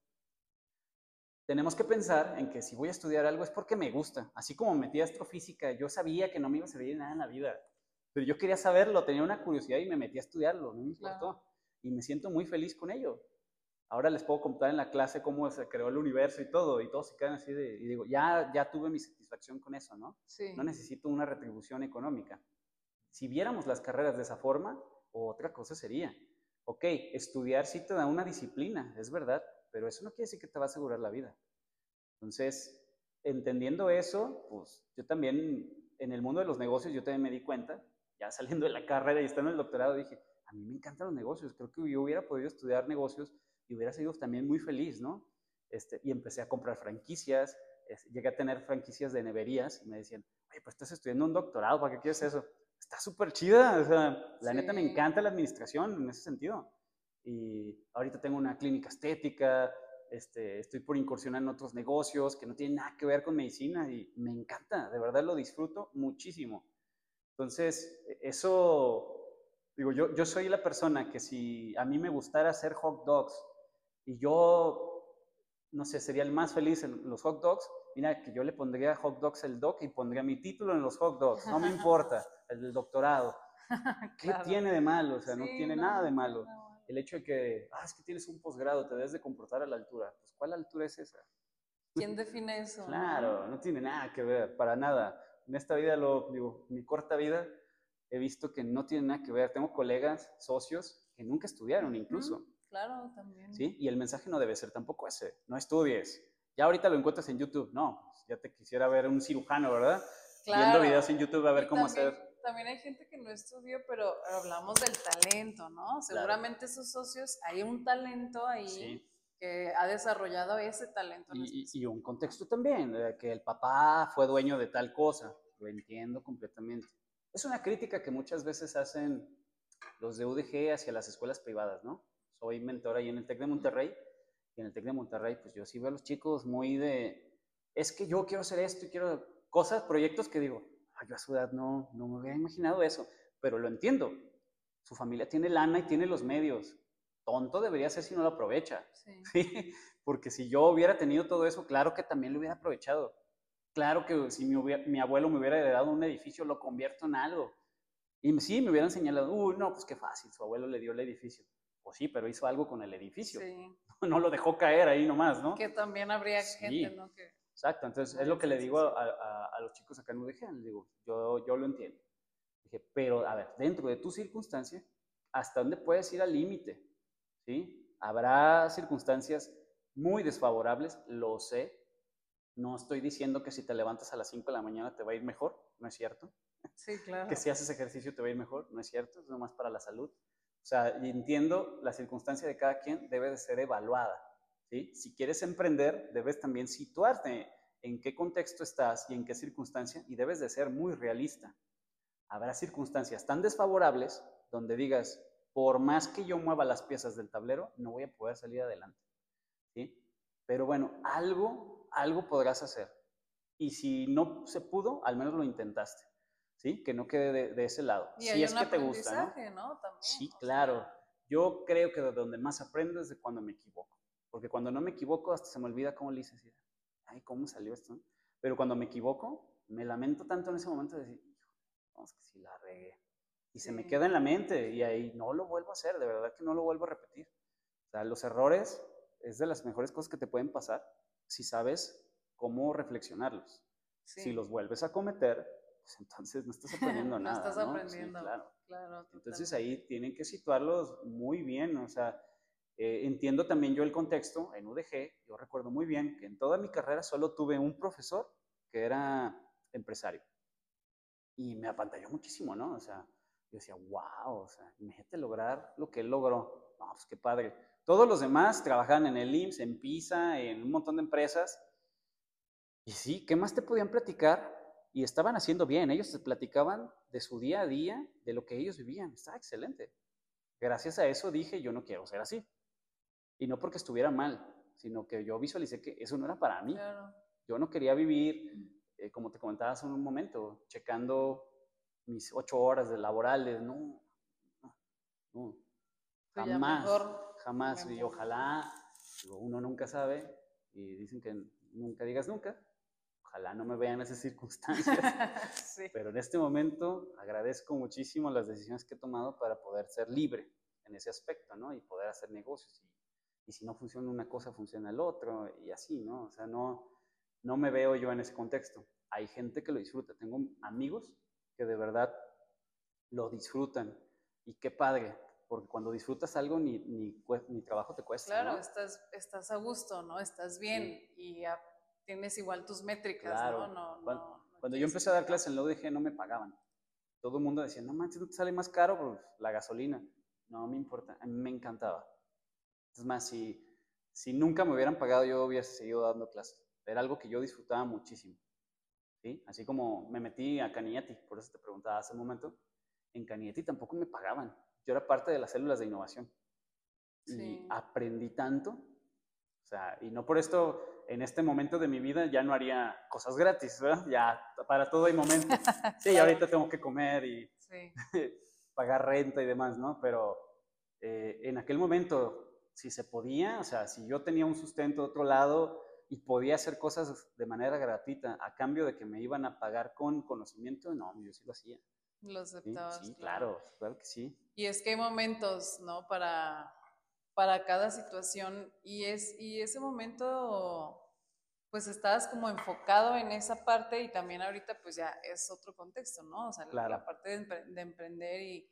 Tenemos que pensar en que si voy a estudiar algo es porque me gusta. Así como metí astrofísica, yo sabía que no me iba a servir de nada en la vida, pero yo quería saberlo, tenía una curiosidad y me metí a estudiarlo, no me importó. Claro. Y me siento muy feliz con ello. Ahora les puedo contar en la clase cómo se creó el universo y todo, y todos se quedan así de, y digo, ya, ya tuve mi satisfacción con eso, ¿no? Sí. No necesito una retribución económica. Si viéramos las carreras de esa forma, otra cosa sería. Ok, estudiar sí te da una disciplina, es verdad, pero eso no quiere decir que te va a asegurar la vida. Entonces, entendiendo eso, pues yo también, en el mundo de los negocios, yo también me di cuenta, ya saliendo de la carrera y estando en el doctorado, dije, a mí me encantan los negocios, creo que yo hubiera podido estudiar negocios y hubiera sido también muy feliz, ¿no? Este, y empecé a comprar franquicias, llegué a tener franquicias de neverías y me decían, oye, pues estás estudiando un doctorado, ¿para qué quieres eso? Está súper chida, o sea, la neta me Sí. encanta la administración en ese sentido. Y ahorita tengo una clínica estética, este, estoy por incursionar en otros negocios que no tienen nada que ver con medicina y me encanta, de verdad lo disfruto muchísimo. Entonces, e- eso, digo, yo, yo soy la persona que si a mí me gustara hacer hot dogs y yo, no sé, sería el más feliz en los hot dogs, mira, que yo le pondría hot dogs el doc y pondría mi título en los hot dogs, no me importa, el del doctorado. ¿Qué Claro. tiene de malo? O sea, no Sí, tiene no, nada de no malo. malo. El hecho de que, ah, es que tienes un posgrado, te debes de comportar a la altura. Pues, ¿cuál altura es esa? ¿Quién define eso? no? Claro, no tiene nada que ver, para nada. En esta vida, lo digo, mi corta vida, he visto que no tiene nada que ver. Tengo colegas, socios, que nunca estudiaron incluso, Ujú, Claro, también. ¿sí? Y el mensaje no debe ser tampoco ese, no estudies. Ya ahorita lo encuentras en YouTube, no, ya te quisiera ver un cirujano, ¿verdad? Viendo Claro. videos en YouTube a ver Y cómo también, hacer. También hay gente que no estudió, pero hablamos del talento, ¿no? Seguramente esos socios, hay un talento ahí Sí. que ha desarrollado ese talento. en Y, y- un contexto también, de que el papá fue dueño de tal cosa, lo entiendo completamente. Es una crítica que muchas veces hacen los de UDG hacia las escuelas privadas, ¿no? Soy mentor ahí en el TEC de Monterrey, y en el TEC de Monterrey, pues yo sí veo a los chicos muy de, es que yo quiero hacer esto y quiero cosas, proyectos que digo, "Ay, yo a su edad no, no me hubiera imaginado eso, pero lo entiendo. Su familia tiene lana y tiene los medios. Tonto debería ser si no lo aprovecha. Sí. Sí, porque si yo hubiera tenido todo eso, claro que también lo hubiera aprovechado. Claro que si mi, hubiera- mi abuelo me hubiera heredado un edificio, lo convierto en algo. Y sí, me hubieran señalado, uy, no, pues qué fácil, su abuelo le dio el edificio. Pues sí, pero hizo algo con el edificio. Sí. No lo dejó caer ahí nomás, ¿no? Que también habría Sí. gente, ¿no? Que, Exacto, entonces es lo que le digo a, a- a los chicos acá en UDG, les digo, yo, yo lo entiendo. Dije, pero a ver, dentro de tu circunstancia, ¿hasta dónde puedes ir al límite? ¿Sí? Habrá circunstancias muy desfavorables, lo sé. No estoy diciendo que si te levantas a las 5 de la mañana te va a ir mejor, no es cierto. sí, claro. Que si haces ejercicio te va a ir mejor, no es cierto, es nomás para la salud. O sea, entiendo la circunstancia de cada quien debe de ser evaluada. ¿sí? Si quieres emprender, debes también situarte en qué contexto estás y en qué circunstancia y debes de ser muy realista. Habrá circunstancias tan desfavorables donde digas, por más que yo mueva las piezas del tablero, no voy a poder salir adelante. ¿sí? Pero bueno, algo, algo podrás hacer. Y si no se pudo, al menos lo intentaste. ¿Sí? Que no quede de, de ese lado. Y si hay es un que te gusta, ¿no? aprendizaje, ¿no? También. Sí, sea, claro. Yo creo que de donde más aprendo es de cuando me equivoco. Porque cuando no me equivoco, hasta se me olvida cómo le hice. así, Ay, ¿cómo salió esto? Pero cuando me equivoco, me lamento tanto en ese momento de decir, vamos, que sí la regué. Y se me queda en la mente y ahí no lo vuelvo a hacer, de verdad que no lo vuelvo a repetir. O sea, los errores es de las mejores cosas que te pueden pasar si sabes cómo reflexionarlos. sí, Si los vuelves a cometer, pues entonces no estás aprendiendo No nada. estás ¿no? Sí, aprendiendo. claro. Claro, Entonces ahí tienen que situarlos muy bien, o sea, eh, entiendo también yo el contexto en UDG, yo recuerdo muy bien que en toda mi carrera solo tuve un profesor que era empresario. Y me apantalló muchísimo, ¿no? O sea, yo decía, wow, o sea, imagínate lograr lo que él logró. No, pues qué padre. Todos los demás trabajaban en el IMSS, en PISA, en un montón de empresas. Y sí, ¿qué más te podían platicar? Y estaban haciendo bien. Ellos te platicaban de su día a día, de lo que ellos vivían. Estaba excelente. Gracias a eso dije, yo no quiero ser así. Y no porque estuviera mal, sino que yo visualicé que eso no era para mí. Yo no quería vivir, eh, como te comentaba hace un momento, checando mis ocho horas de laborales. No, no, no. Jamás, jamás. Y ojalá, uno nunca sabe, y dicen que nunca digas nunca. Ojalá no me vean en esas circunstancias. Pero en este momento agradezco muchísimo las decisiones que he tomado para poder ser libre en ese aspecto, ¿no? Y poder hacer negocios. Y, y si no funciona una cosa, funciona el otro, y así, ¿no? O sea, no, no me veo yo en ese contexto. Hay gente que lo disfruta. Tengo amigos que de verdad lo disfrutan. Y qué padre, porque cuando disfrutas algo ni, ni, ni trabajo te cuesta. Claro, estás, estás a gusto, ¿no? Estás bien y tienes igual tus métricas, ¿no? no, cuando, cuando yo empecé a dar clases en la UDG no me pagaban. Todo el mundo decía, no manches, ¿no te sale más caro? Pues la gasolina. No me importa, a mí me encantaba. Es más, si, si nunca me hubieran pagado, yo hubiera seguido dando clases. Era algo que yo disfrutaba muchísimo. ¿sí? Así como me metí a Canieti, por eso te preguntaba hace un momento, en Canieti tampoco me pagaban. Yo era parte de las células de innovación. Y aprendí tanto. O sea, y no por esto, en este momento de mi vida ya no haría cosas gratis, ¿verdad? Ya para todo hay momento. Sí, ahorita tengo que comer y pagar renta y demás, ¿no? Pero eh, en aquel momento, si se podía, o sea, si yo tenía un sustento de otro lado, y podía hacer cosas de manera gratuita a cambio de que me iban a pagar con conocimiento, no, yo sí lo hacía. Lo aceptabas. Sí, claro. claro, que sí. Y es que hay momentos, ¿no? Para, para cada situación y, es, y ese momento, pues estás como enfocado en esa parte y también ahorita pues ya es otro contexto, ¿no? O sea, la, parte de, de emprender y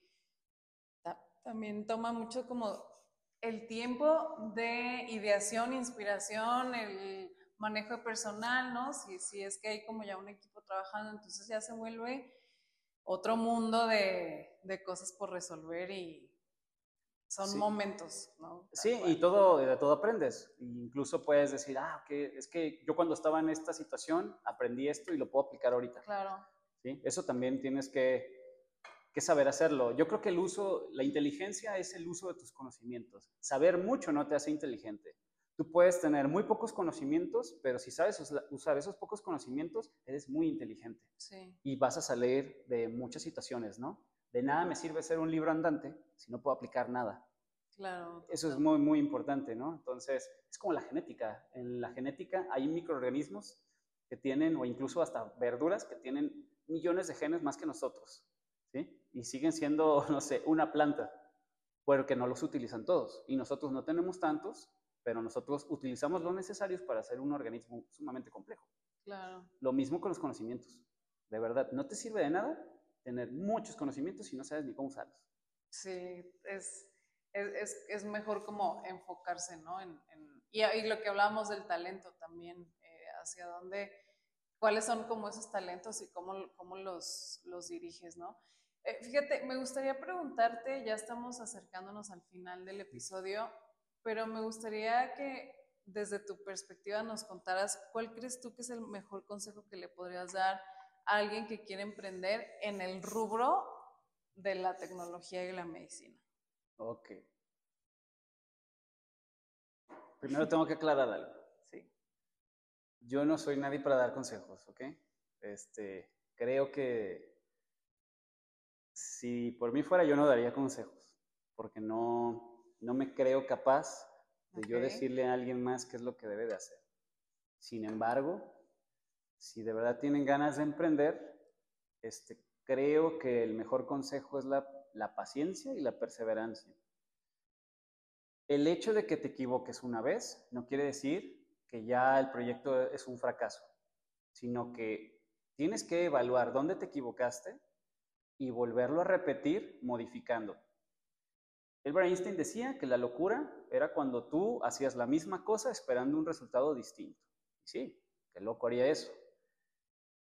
también toma mucho como el tiempo de ideación, inspiración, el manejo personal, ¿no? Si, si es que hay como ya un equipo trabajando, entonces ya se vuelve otro mundo de, de cosas por resolver y son momentos, ¿no? sí, y todo, de todo aprendes. Incluso puedes decir, ah, que es que yo cuando estaba en esta situación aprendí esto y lo puedo aplicar ahorita. Claro. ¿Sí? Eso también tienes que que saber hacerlo. Yo creo que el uso, la inteligencia es el uso de tus conocimientos. Saber mucho no te hace inteligente. Tú puedes tener muy pocos conocimientos, pero si sabes usar esos pocos conocimientos, eres muy inteligente. Sí. Y vas a salir de muchas situaciones, ¿no? De nada me sirve ser un libro andante si no puedo aplicar nada. Claro. Eso es muy, muy importante, ¿no? Entonces, es como la genética. En la genética hay microorganismos que tienen, o incluso hasta verduras, que tienen millones de genes más que nosotros. Y siguen siendo, no sé, una planta, porque no los utilizan todos. Y nosotros no tenemos tantos, pero nosotros utilizamos los necesarios para hacer un organismo sumamente complejo. Claro. Lo mismo con los conocimientos. De verdad, no te sirve de nada tener muchos conocimientos si no sabes ni cómo usarlos. Sí, es, es, es mejor como enfocarse, ¿no? En, y, y, lo que hablábamos del talento también, eh, hacia dónde, cuáles son como esos talentos y cómo, cómo los, los diriges, ¿no? Eh, fíjate, me gustaría preguntarte, ya estamos acercándonos al final del episodio, pero me gustaría que desde tu perspectiva nos contaras cuál crees tú que es el mejor consejo que le podrías dar a alguien que quiere emprender en el rubro de la tecnología y la medicina. Ok. Primero tengo que aclarar algo. Sí. Yo no soy nadie para dar consejos, ¿ok? Este, creo que si por mí fuera, yo no daría consejos, porque no, no me creo capaz de yo decirle a alguien más qué es lo que debe de hacer. Sin embargo, si de verdad tienen ganas de emprender, este, creo que el mejor consejo es la, la paciencia y la perseverancia. El hecho de que te equivoques una vez no quiere decir que ya el proyecto es un fracaso, sino que tienes que evaluar dónde te equivocaste y volverlo a repetir modificando. Albert Einstein decía que la locura era cuando tú hacías la misma cosa esperando un resultado distinto. Sí, qué loco haría eso.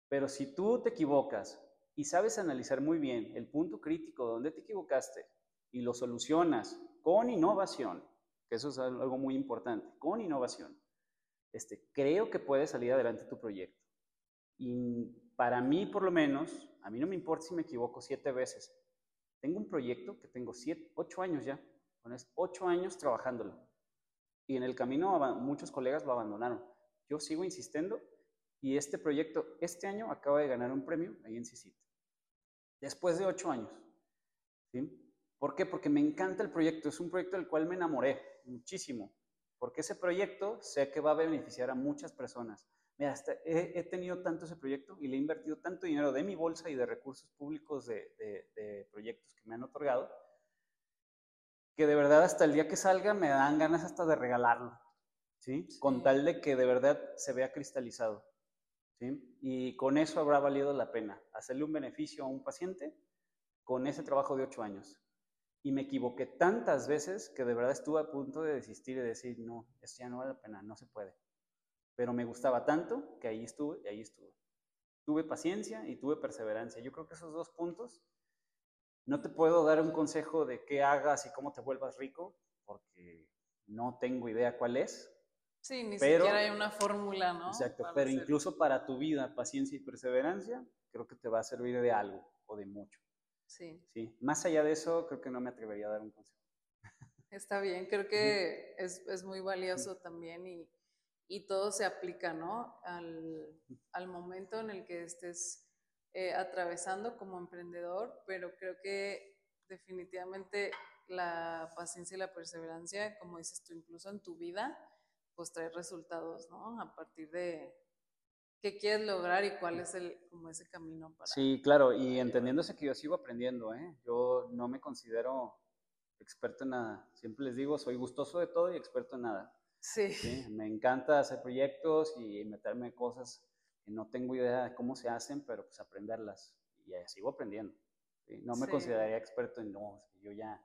Pero si tú te equivocas y sabes analizar muy bien el punto crítico donde te equivocaste y lo solucionas con innovación, que eso es algo muy importante, con innovación, este, creo que puede salir adelante tu proyecto. Y para mí, por lo menos, a mí no me importa si me equivoco siete veces. Tengo un proyecto que tengo ocho años ya, con ocho años trabajándolo. Y en el camino muchos colegas lo abandonaron. Yo sigo insistiendo y este proyecto este año acaba de ganar un premio ahí en CICIT. Después de ocho años. ¿sí? ¿Por qué? Porque me encanta el proyecto. Es un proyecto del cual me enamoré muchísimo. Porque ese proyecto sé que va a beneficiar a muchas personas. Mira, he, tenido tanto ese proyecto y le he invertido tanto dinero de mi bolsa y de recursos públicos de, de proyectos que me han otorgado, que de verdad hasta el día que salga me dan ganas hasta de regalarlo, ¿sí? Con tal de que de verdad se vea cristalizado, Y con eso habrá valido la pena hacerle un beneficio a un paciente con ese trabajo de ocho años. Y me equivoqué tantas veces que de verdad estuve a punto de desistir y decir, no, esto ya no vale la pena, no se puede. Pero me gustaba tanto que ahí estuve y ahí estuve. Tuve paciencia y tuve perseverancia. Yo creo que esos dos puntos no te puedo dar un consejo de qué hagas y cómo te vuelvas rico, porque no tengo idea cuál es. Sí, ni siquiera hay una fórmula, ¿no? Exacto, pero incluso para tu vida, paciencia y perseverancia, creo que te va a servir de algo o de mucho. Sí. Sí, más allá de eso, creo que no me atrevería a dar un consejo. Está bien, creo que es, es muy valioso también y, y, todo se aplica, ¿no? Al, al momento en el que estés eh, atravesando como emprendedor, pero creo que definitivamente la paciencia y la perseverancia, como dices tú, incluso en tu vida, pues trae resultados, ¿no? A partir de qué quieres lograr y cuál es el, como ese camino para... Sí, claro, y entendiéndose que yo sigo aprendiendo, ¿eh? Yo no me considero experto en nada. Siempre les digo, soy gustoso de todo y experto en nada. Sí. ¿sí? Me encanta hacer proyectos y meterme en cosas no tengo idea de cómo se hacen, pero pues aprenderlas y sigo aprendiendo. No me consideraría experto en, no, yo ya,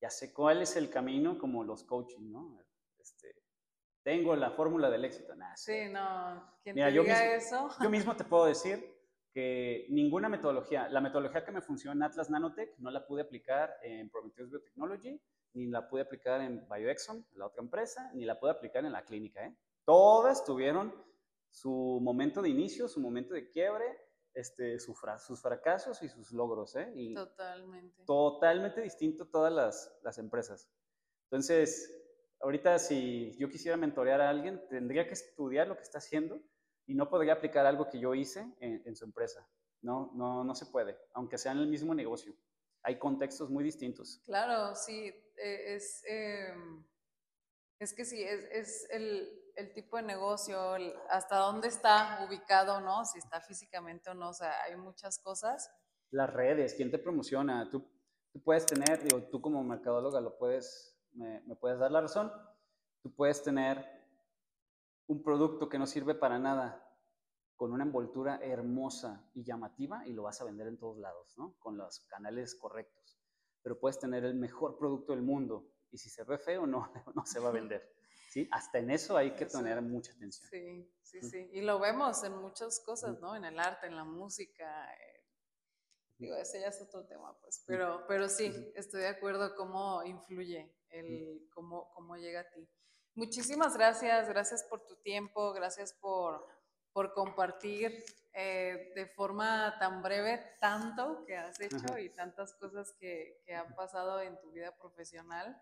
ya sé cuál es el camino como los coaching, ¿no? Este, tengo la fórmula del éxito. nada sí, no, ¿quién te diga eso? Yo mismo te puedo decir que ninguna metodología, la metodología que me funcionó en Atlas Nanotech, no la pude aplicar en Prometheus Biotechnology, ni la pude aplicar en BioExxon, la otra empresa, ni la pude aplicar en la clínica. ¿eh? Todas tuvieron su momento de inicio, su momento de quiebre, este, sus fracasos y sus logros. ¿eh? Y totalmente. Totalmente distinto todas las, las, empresas. Entonces, ahorita si yo quisiera mentorear a alguien, tendría que estudiar lo que está haciendo y no podría aplicar algo que yo hice en, su empresa. No, no, no se puede, aunque sea en el mismo negocio. Hay contextos muy distintos. Claro, sí, eh, es, em, es que sí, es, es el, el tipo de negocio, hasta dónde está ubicado, ¿no? Si está físicamente o no, o sea, hay muchas cosas. Las redes, ¿quién te promociona? Tú, tú puedes tener, digo, tú como mercadóloga lo puedes, me, me puedes dar la razón, tú puedes tener un producto que no sirve para nada, con una envoltura hermosa y llamativa y lo vas a vender en todos lados, ¿no? Con los canales correctos. Pero puedes tener el mejor producto del mundo y si se ve feo, no, no se va a vender. ¿sí? Hasta en eso hay que tener mucha atención. Sí, sí, sí. Y lo vemos en muchas cosas, ¿no? En el arte, en la música. Eh, digo, ese ya es otro tema, pues. Pero, pero sí, estoy de acuerdo cómo influye, el, cómo, cómo llega a ti. Muchísimas gracias, gracias por tu tiempo, gracias por, por compartir eh, de forma tan breve tanto que has hecho y tantas cosas que, que, han pasado en tu vida profesional.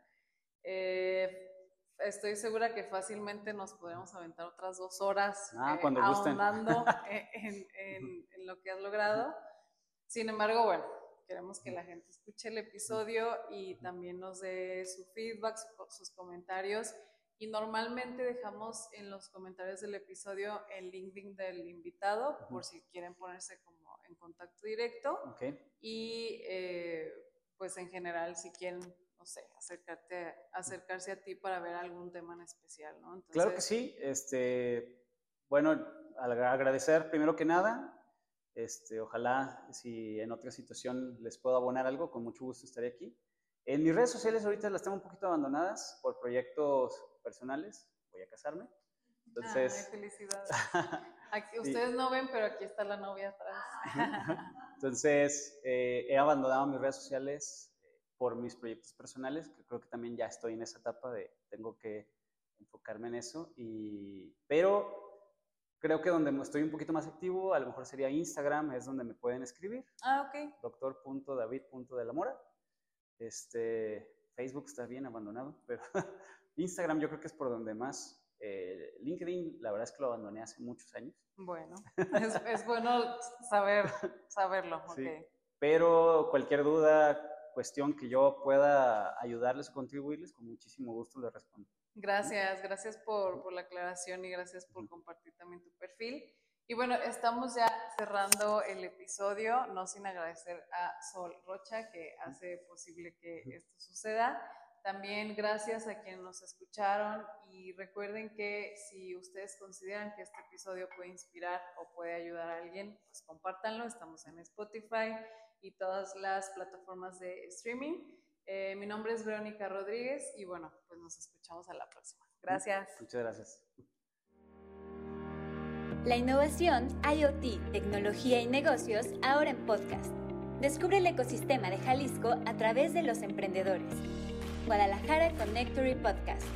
Eh, estoy segura que fácilmente nos podemos aventar otras dos horas ah, eh, ahondando en, lo que has logrado. Sin embargo, bueno, queremos que la gente escuche el episodio y también nos dé su feedback, sus comentarios. Y normalmente dejamos en los comentarios del episodio el link del invitado por si quieren ponerse como en contacto directo. Y eh, pues en general si quieren no sé, acercarte, acercarse a ti para ver algún tema en especial, ¿no? claro que sí. Este, bueno, agradecer primero que nada. Este, ojalá si en otra situación les puedo abonar algo, con mucho gusto estaré aquí. En mis redes sociales ahorita las tengo un poquito abandonadas por proyectos personales. Voy a casarme. Entonces, Ay, felicidades. ustedes no ven, pero aquí está la novia atrás. Entonces, eh, he abandonado mis redes sociales eh, por mis proyectos personales, que creo que también ya estoy en esa etapa de tengo que enfocarme en eso. Y, pero creo que donde estoy un poquito más activo, a lo mejor sería Instagram, es donde me pueden escribir. Ah, ok. Doctor.david.delamora. Este, Facebook está bien abandonado, pero Instagram yo creo que es por donde más. Eh, LinkedIn, la verdad es que lo abandoné hace muchos años. Bueno, es, bueno saber, saberlo. Sí, Pero cualquier duda, cuestión que yo pueda ayudarles o contribuirles, con muchísimo gusto les respondo. Gracias, gracias por, por la aclaración y gracias por compartir también tu perfil. Y bueno, estamos ya cerrando el episodio, no sin agradecer a Sol Rocha que hace posible que esto suceda. También gracias a quienes nos escucharon y recuerden que si ustedes consideran que este episodio puede inspirar o puede ayudar a alguien, pues compártanlo. Estamos en Spotify y todas las plataformas de streaming. Eh, mi nombre es Verónica Rodríguez y bueno, pues nos escuchamos a la próxima. Gracias. Muchas gracias. La innovación, IoT, tecnología y negocios ahora en podcast. Descubre el ecosistema de Jalisco a través de los emprendedores. Guadalajara Connectory Podcast.